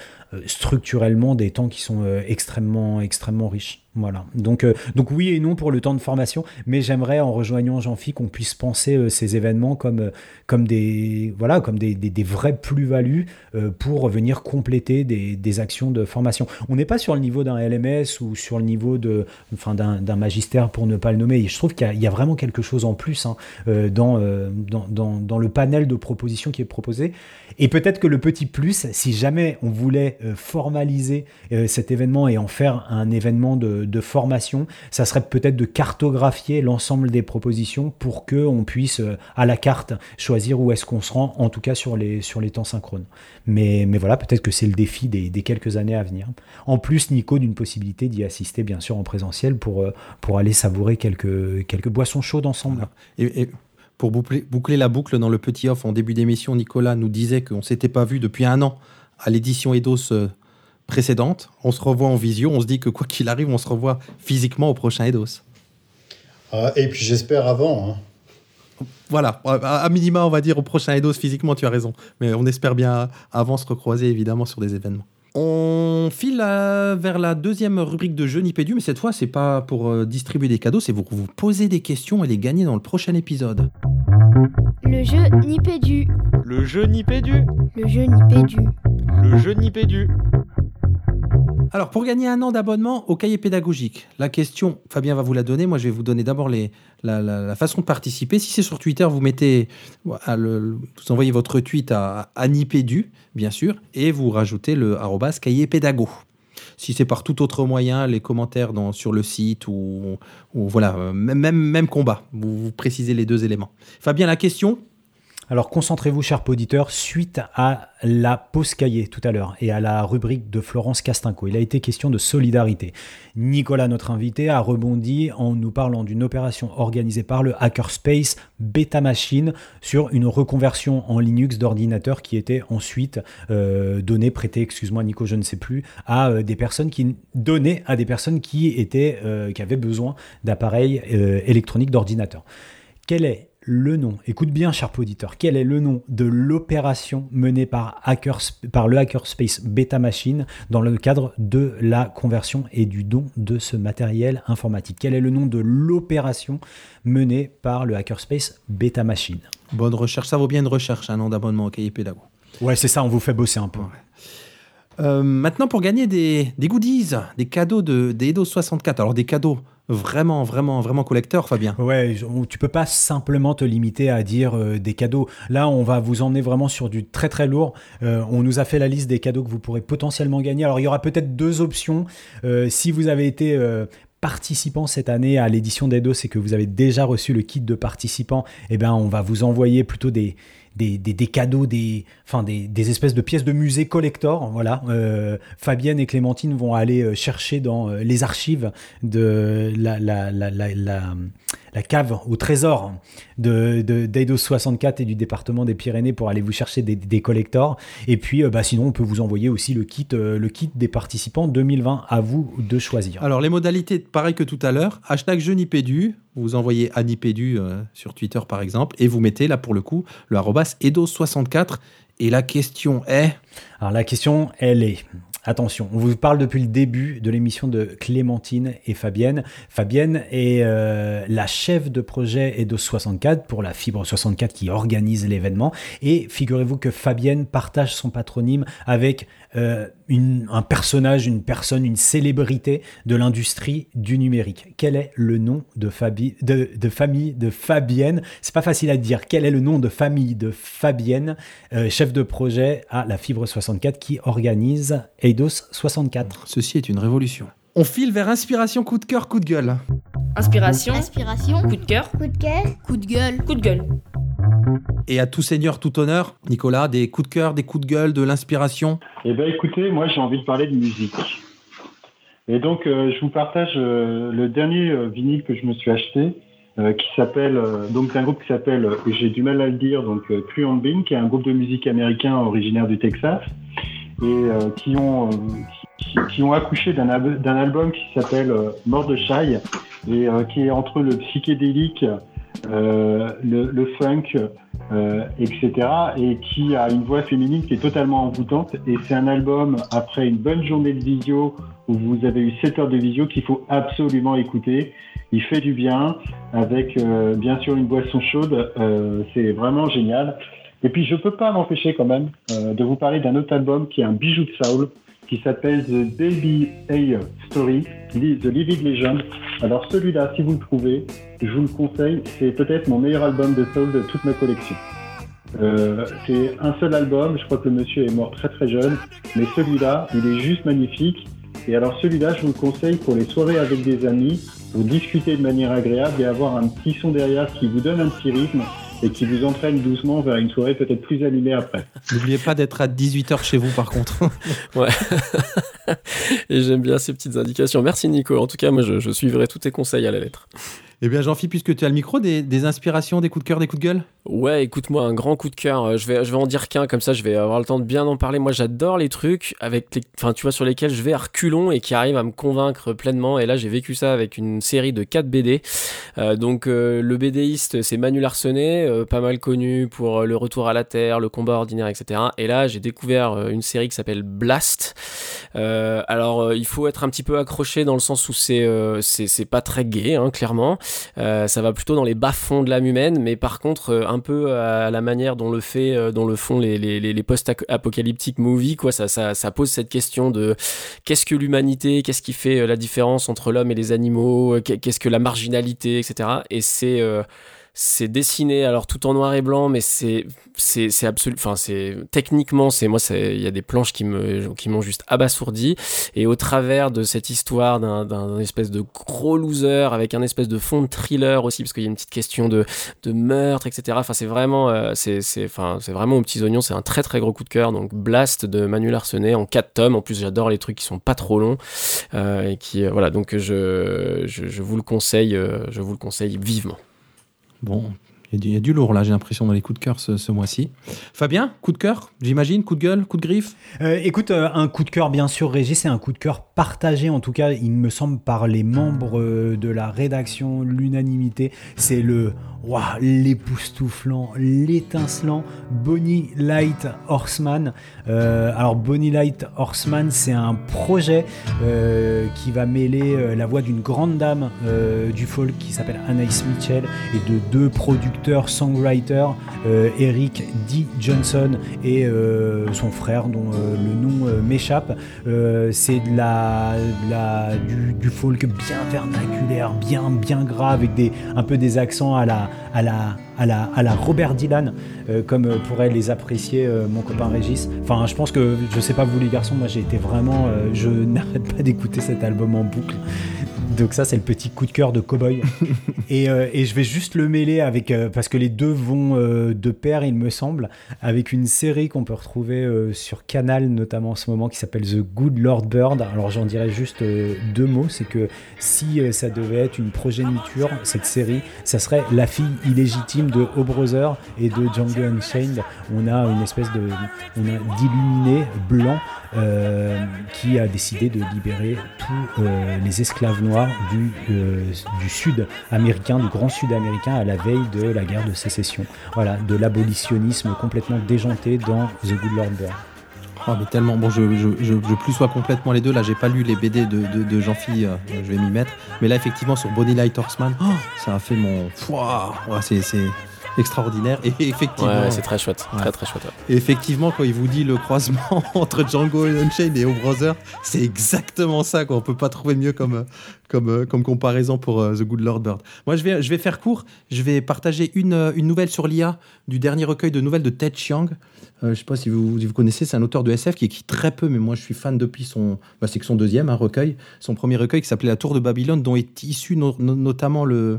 structurellement des temps qui sont extrêmement, extrêmement riches. Voilà. Donc, euh, donc oui et non pour le temps de formation, mais j'aimerais en rejoignant Jean-Phi qu'on puisse penser euh, ces événements comme, euh, comme des voilà comme des, des, vraies plus-values pour venir compléter des, des, actions de formation. On n'est pas sur le niveau d'un LMS ou sur le niveau de enfin d'un magistère pour ne pas le nommer. je trouve qu'il y, a vraiment quelque chose en plus hein, dans, dans, dans, le panel de propositions qui est proposé. Et peut-être que le petit plus, si jamais on voulait formaliser cet événement et en faire un événement de formation, ça serait peut-être de cartographier l'ensemble des propositions pour que on puisse euh, à la carte choisir où est-ce qu'on se rend, en tout cas sur les, sur les temps synchrones. Mais, mais voilà, peut-être que c'est le défi des, quelques années à venir. En plus, Nico, d'une possibilité d'y assister, bien sûr, en présentiel pour, euh, pour aller savourer quelques, quelques boissons chaudes ensemble. Et, pour boucler, boucler, la boucle dans le petit off en début d'émission, Nicolas nous disait qu'on ne s'était pas vu depuis un an à l'édition Eidos euh, précédente. On se revoit en visio. On se dit que quoi qu'il arrive, on se revoit physiquement au prochain Eidos. Ah, et puis j'espère avant. Hein. Voilà, à minima, on va dire au prochain Eidos physiquement, tu as raison. Mais on espère bien avant se recroiser évidemment sur des événements. On file vers la deuxième rubrique de jeu Nipédu, mais cette fois, c'est pas pour euh, distribuer des cadeaux, c'est pour vous poser des questions et les gagner dans le prochain épisode. Le jeu Nipédu. Le jeu Nipédu. Le jeu Nipédu. Le jeu Nipédu. Alors, pour gagner un an d'abonnement au cahier pédagogique, la question, Fabien va vous la donner. Moi, je vais vous donner d'abord la, façon de participer. Si c'est sur Twitter, vous mettez, vous envoyez votre tweet à Anipédu, bien sûr, et vous rajoutez le cahier pédago. Si c'est par tout autre moyen, les commentaires dans, sur le site ou, voilà, même, même combat, vous précisez les deux éléments. Fabien, la question, alors concentrez-vous, cher auditeur, suite à la pause cahier tout à l'heure et à la rubrique de Florence Castinco. Il a été question de solidarité. Nicolas, notre invité, a rebondi en nous parlant d'une opération organisée par le Hackerspace Beta Machine sur une reconversion en Linux d'ordinateur qui était ensuite euh, donnée, prêtée, excuse-moi Nico, je ne sais plus, à euh, des personnes qui donnaient à des personnes qui étaient, euh, qui avaient besoin d'appareils électroniques d'ordinateur. Quel est le nom, écoute bien, cher auditeur, quel est le nom de l'opération menée par, par le Hackerspace Beta Machine dans le cadre de la conversion et du don de ce matériel informatique? Quel est le nom de l'opération menée par le Hackerspace Beta Machine Bonne recherche, ça vaut bien une recherche, un nom d'abonnement au cahier pédago. Ouais, c'est ça, on vous fait bosser un peu. Euh, maintenant, pour gagner des, goodies, des cadeaux de, des Eidos 64, alors des cadeaux vraiment, vraiment, vraiment collecteurs, Fabien. Ouais, tu peux pas simplement te limiter à dire euh, des cadeaux. Là, on va vous emmener vraiment sur du très très lourd. Euh, on nous a fait la liste des cadeaux que vous pourrez potentiellement gagner. Alors, il y aura peut-être deux options. si vous avez été participant cette année à l'édition d'Eidos et que vous avez déjà reçu le kit de participant, eh ben, on va vous envoyer plutôt des, des, cadeaux, des, enfin des, espèces de pièces de musée collector. Voilà, euh, Fabienne et Clémentine vont aller euh, chercher dans euh, les archives de la, la, la, la cave au trésor de, d'Eidos 64 et du département des Pyrénées pour aller vous chercher des, des collectors. Et puis, bah, sinon, on peut vous envoyer aussi le kit, le kit des participants 2020. À vous de choisir. Alors, les modalités, pareil que tout à l'heure. Hashtag je vous envoyez Anipédu euh, sur Twitter par exemple, et vous mettez là pour le coup le arrobas Edo64. Et la question est Alors la question, elle est, Attention, on vous parle depuis le début de l'émission de Clémentine et Fabienne. Fabienne est euh, la chef de projet EDOS 64 pour la Fibre 64 qui organise l'événement. Et figurez-vous que Fabienne partage son patronyme avec euh, un personnage, une personne, une célébrité de l'industrie du numérique. Quel est le nom de, de, famille de Fabienne? C'est pas facile à dire. Quel est le nom de famille de Fabienne, euh, chef de projet à la Fibre 64 qui organise Eidos 64 Ceci est une révolution. On file vers inspiration, coup de cœur, coup de gueule. Inspiration. Inspiration. Coup de cœur. Coup de cœur. Coup de gueule. Coup de gueule. Et à tout seigneur, tout honneur, Nicolas, des coups de cœur, des coups de gueule, de l'inspiration Eh bien écoutez, moi j'ai envie de parler de musique. Et donc euh, je vous partage euh, le dernier euh, vinyle que je me suis acheté, qui s'appelle, donc un groupe qui s'appelle, j'ai du mal à le dire, donc Bean, qui est un groupe de musique américain originaire du Texas, et qui ont, qui, ont accouché d'un album qui s'appelle Mordechai, et qui est entre le psychédélique euh, le, funk, euh, etc. Et qui a une voix féminine qui est totalement envoûtante. Et c'est un album, après une bonne journée de visio, où vous avez eu 7 heures de visio, qu'il faut absolument écouter. Il fait du bien, avec euh, bien sûr une boisson chaude. c'est vraiment génial. Et puis je peux pas m'empêcher quand même de vous parler d'un autre album qui est un bijou de soul, qui s'appelle The Baby A Story, The Living Legend. Alors celui-là, si vous le trouvez, je vous le conseille, c'est peut-être mon meilleur album de soul de toute ma collection. Euh, c'est un seul album, je crois que le monsieur est mort très très jeune, mais celui-là, il est juste magnifique. Et alors celui-là, je vous le conseille pour les soirées avec des amis, pour discuter de manière agréable et avoir un petit son derrière qui vous donne un petit rythme et qui vous entraîne doucement vers une soirée peut-être plus animée après. N'oubliez pas d'être à 18h chez vous par contre. ouais. et j'aime bien ces petites indications. Merci Nico. En tout cas, moi je, je suivrai tous tes conseils à la lettre. Eh bien, Jean-Philippe, puisque tu as le micro, des, inspirations, des coups de cœur, des coups de gueule? Ouais, écoute-moi, un grand coup de cœur. Euh, je vais, je vais en dire qu'un, comme ça, je vais avoir le temps de bien en parler. Moi, j'adore les trucs avec, enfin, tu vois, sur lesquels je vais à reculons et qui arrivent à me convaincre pleinement. Et là, j'ai vécu ça avec une série de 4 BD. Euh, donc, euh, le BDiste, c'est Manu Larsenet, pas mal connu pour Le Retour à la Terre, Le Combat Ordinaire, etc. Et là, j'ai découvert une série qui s'appelle Blast. alors, il faut être un petit peu accroché dans le sens où c'est, c'est, pas très gay, hein, clairement. Euh, ça va plutôt dans les bas-fonds de l'âme humaine, mais par contre euh, un peu à la manière dont le fait, euh, dont le font les, les, les post-apocalyptic movies, quoi. Ça, ça, ça, pose cette question de qu'est-ce que l'humanité, qu'est-ce qui fait la différence entre l'homme et les animaux, qu'est-ce que la marginalité, etc. Et c'est c'est dessiné alors tout en noir et blanc mais c'est c'est c'est absolu enfin c'est techniquement c'est moi c'est il y a des planches qui me qui m'ont juste abasourdi. Et au travers de cette histoire d'un d'un espèce de gros loser avec un espèce de fond de thriller aussi parce qu'il y a une petite question de de meurtre etc enfin c'est vraiment euh, c'est c'est enfin c'est vraiment aux petits oignons c'est un très très gros coup de cœur. Donc Blast de Manuel Arsenet en 4 tomes. En plus j'adore les trucs qui sont pas trop longs euh, et qui euh, voilà. Donc je, je, je vous le conseille je vous le conseille vivement Bon, il y, a du lourd là, j'ai l'impression, dans les coups de cœur ce, mois-ci. Fabien, coup de cœur, j'imagine, coup de gueule, coup de griffe? Euh, Écoute, euh, un coup de cœur, bien sûr, Régis, c'est un coup de cœur partagé, en tout cas, il me semble, par les membres euh, de la rédaction, l'unanimité. C'est le l'époustouflant, l'étincelant Bonnie Light Horseman. Euh, alors, Bonnie Light Horseman, c'est un projet euh, qui va mêler la voix d'une grande dame euh, du folk qui s'appelle Anaïs Mitchell et de deux producteurs, songwriters, Eric D. Johnson et son frère, dont le nom m'échappe. C'est de la, du, folk bien vernaculaire, bien, bien grave, avec des, un peu des accents à la, à la, à la, à la Robert Dylan, euh, comme euh, pourrait les apprécier euh, mon copain Régis. Enfin, je pense que, je sais pas vous les garçons, moi j'ai été vraiment, je n'arrête pas d'écouter cet album en boucle. Donc ça, c'est le petit coup de cœur de Cowboy. et, euh, et je vais juste le mêler avec, euh, parce que les deux vont euh, de pair, il me semble, avec une série qu'on peut retrouver sur Canal, notamment en ce moment, qui s'appelle The Good Lord Bird. Alors j'en dirais juste deux mots, c'est que si ça devait être une progéniture, cette série, ça serait la fille illégitime de O Brother et de Django Unchained. On a une espèce de, on a d'illuminé blanc qui a décidé de libérer tous les esclaves noirs du, euh, du sud américain, du grand sud américain à la veille de la guerre de sécession. Voilà, de l'abolitionnisme complètement déjanté dans The Good Lord Bird. Oh, mais tellement. Bon, je, je, je, plus sois complètement les deux. Là, j'ai pas lu les BD de, de, de Jean-Phi, euh, je vais m'y mettre. Mais là, effectivement, sur Bonnie Light Horseman, oh, ça a fait mon. Pouah, ouais, c'est extraordinaire. Et effectivement. Ouais, c'est très chouette. Ouais. Très très chouette. ouais. Et effectivement, quand il vous dit le croisement entre Django Unchained et O Brother, c'est exactement ça. Quoi. On peut pas trouver mieux comme, comme, euh, comme comparaison pour euh, The Good Lord Bird. Moi, je vais, je vais faire court. Je vais partager une, euh, une nouvelle sur l'IA du dernier recueil de nouvelles de Ted Chiang. Euh, je sais pas si vous, si vous connaissez, c'est un auteur de SF qui écrit très peu, mais moi je suis fan depuis son. Bah, c'est que son deuxième hein, recueil. Son premier recueil qui s'appelait La Tour de Babylone, dont est issu no- no- notamment le,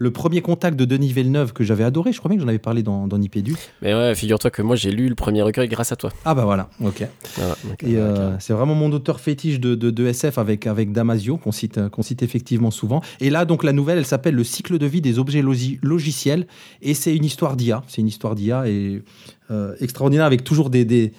le premier contact de Denis Villeneuve que j'avais adoré. Je crois bien que j'en avais parlé dans, dans Nipédu. Mais ouais, figure-toi que moi j'ai lu le premier recueil grâce à toi. Ah bah voilà, ok. Ah euh, euh, c'est vraiment mon auteur fétiche de, de, de SF avec, avec Damasio, qu'on cite, euh, qu'on cite effectivement souvent. Et là, donc, la nouvelle, elle s'appelle Le cycle de vie des objets logi- logiciels. Et c'est une histoire d'IA. C'est une histoire d'IA et euh, extraordinaire avec toujours des, des,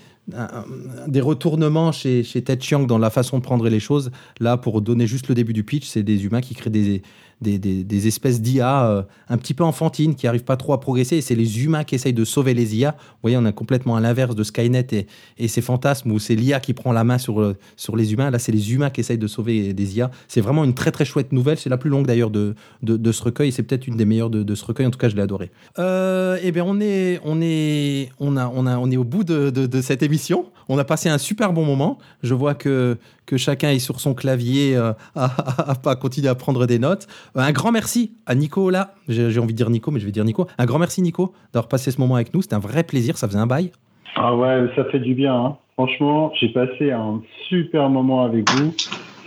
des retournements chez, chez Ted Chiang dans la façon de prendre les choses. Là, pour donner juste le début du pitch, c'est des humains qui créent des, des, des, espèces d'IA euh, un petit peu enfantines qui arrivent pas trop à progresser. Et c'est les humains qui essayent de sauver les IA. Vous voyez, on est complètement à l'inverse de Skynet et, et ses fantasmes où c'est l'IA qui prend la main sur, euh, sur les humains. Là, c'est les humains qui essayent de sauver des IA. C'est vraiment une très très chouette nouvelle. C'est la plus longue d'ailleurs de, de, de ce recueil. C'est peut-être une des meilleures de, de ce recueil. En tout cas, je l'ai adoré. Euh, eh bien, on est, on est, on a, on a, on est au bout de, de cette émission. On a passé un super bon moment. Je vois que, que chacun est sur son clavier euh, à, continuer à prendre des notes. Euh, Un grand merci à Nico là. J'ai envie de dire Nico, mais je vais dire Nico. Un grand merci Nico d'avoir passé ce moment avec nous. C'était un vrai plaisir. Ça faisait un bail. Ah ouais, ça fait du bien. hein. Franchement, j'ai passé un super moment avec vous.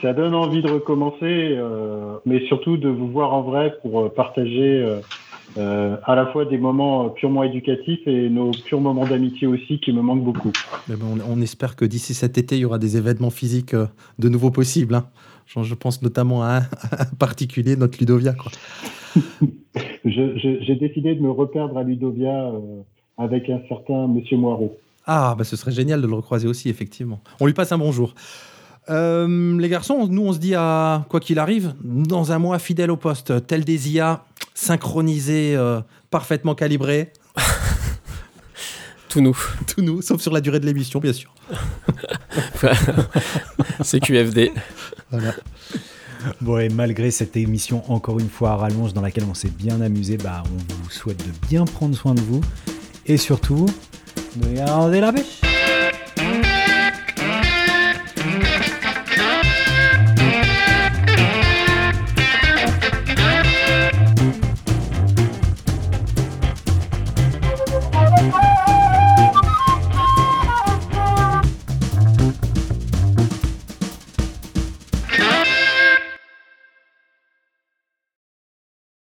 Ça donne envie de recommencer, euh, mais surtout de vous voir en vrai pour partager euh, à la fois des moments purement éducatifs et nos purs moments d'amitié aussi qui me manquent beaucoup. Mais bon, on, espère que d'ici cet été, il y aura des événements physiques euh, de nouveau possibles. hein. Je, je pense notamment à un, à un particulier, notre Ludovia. J'ai décidé de me reperdre à Ludovia euh, avec un certain Monsieur Moirot. Ah, bah, ce serait génial de le recroiser aussi, effectivement. On lui passe un bonjour. Euh, les garçons, nous, on se dit à quoi qu'il arrive, dans un mois fidèle au poste, tel des IA, synchronisé, euh, parfaitement calibré. Tout nous. Tout nous, sauf sur la durée de l'émission, bien sûr. C'est QFD. Voilà. Bon, et malgré cette émission, encore une fois à rallonge, dans laquelle on s'est bien amusé, bah, on vous souhaite de bien prendre soin de vous. Et surtout, de garder la pêche.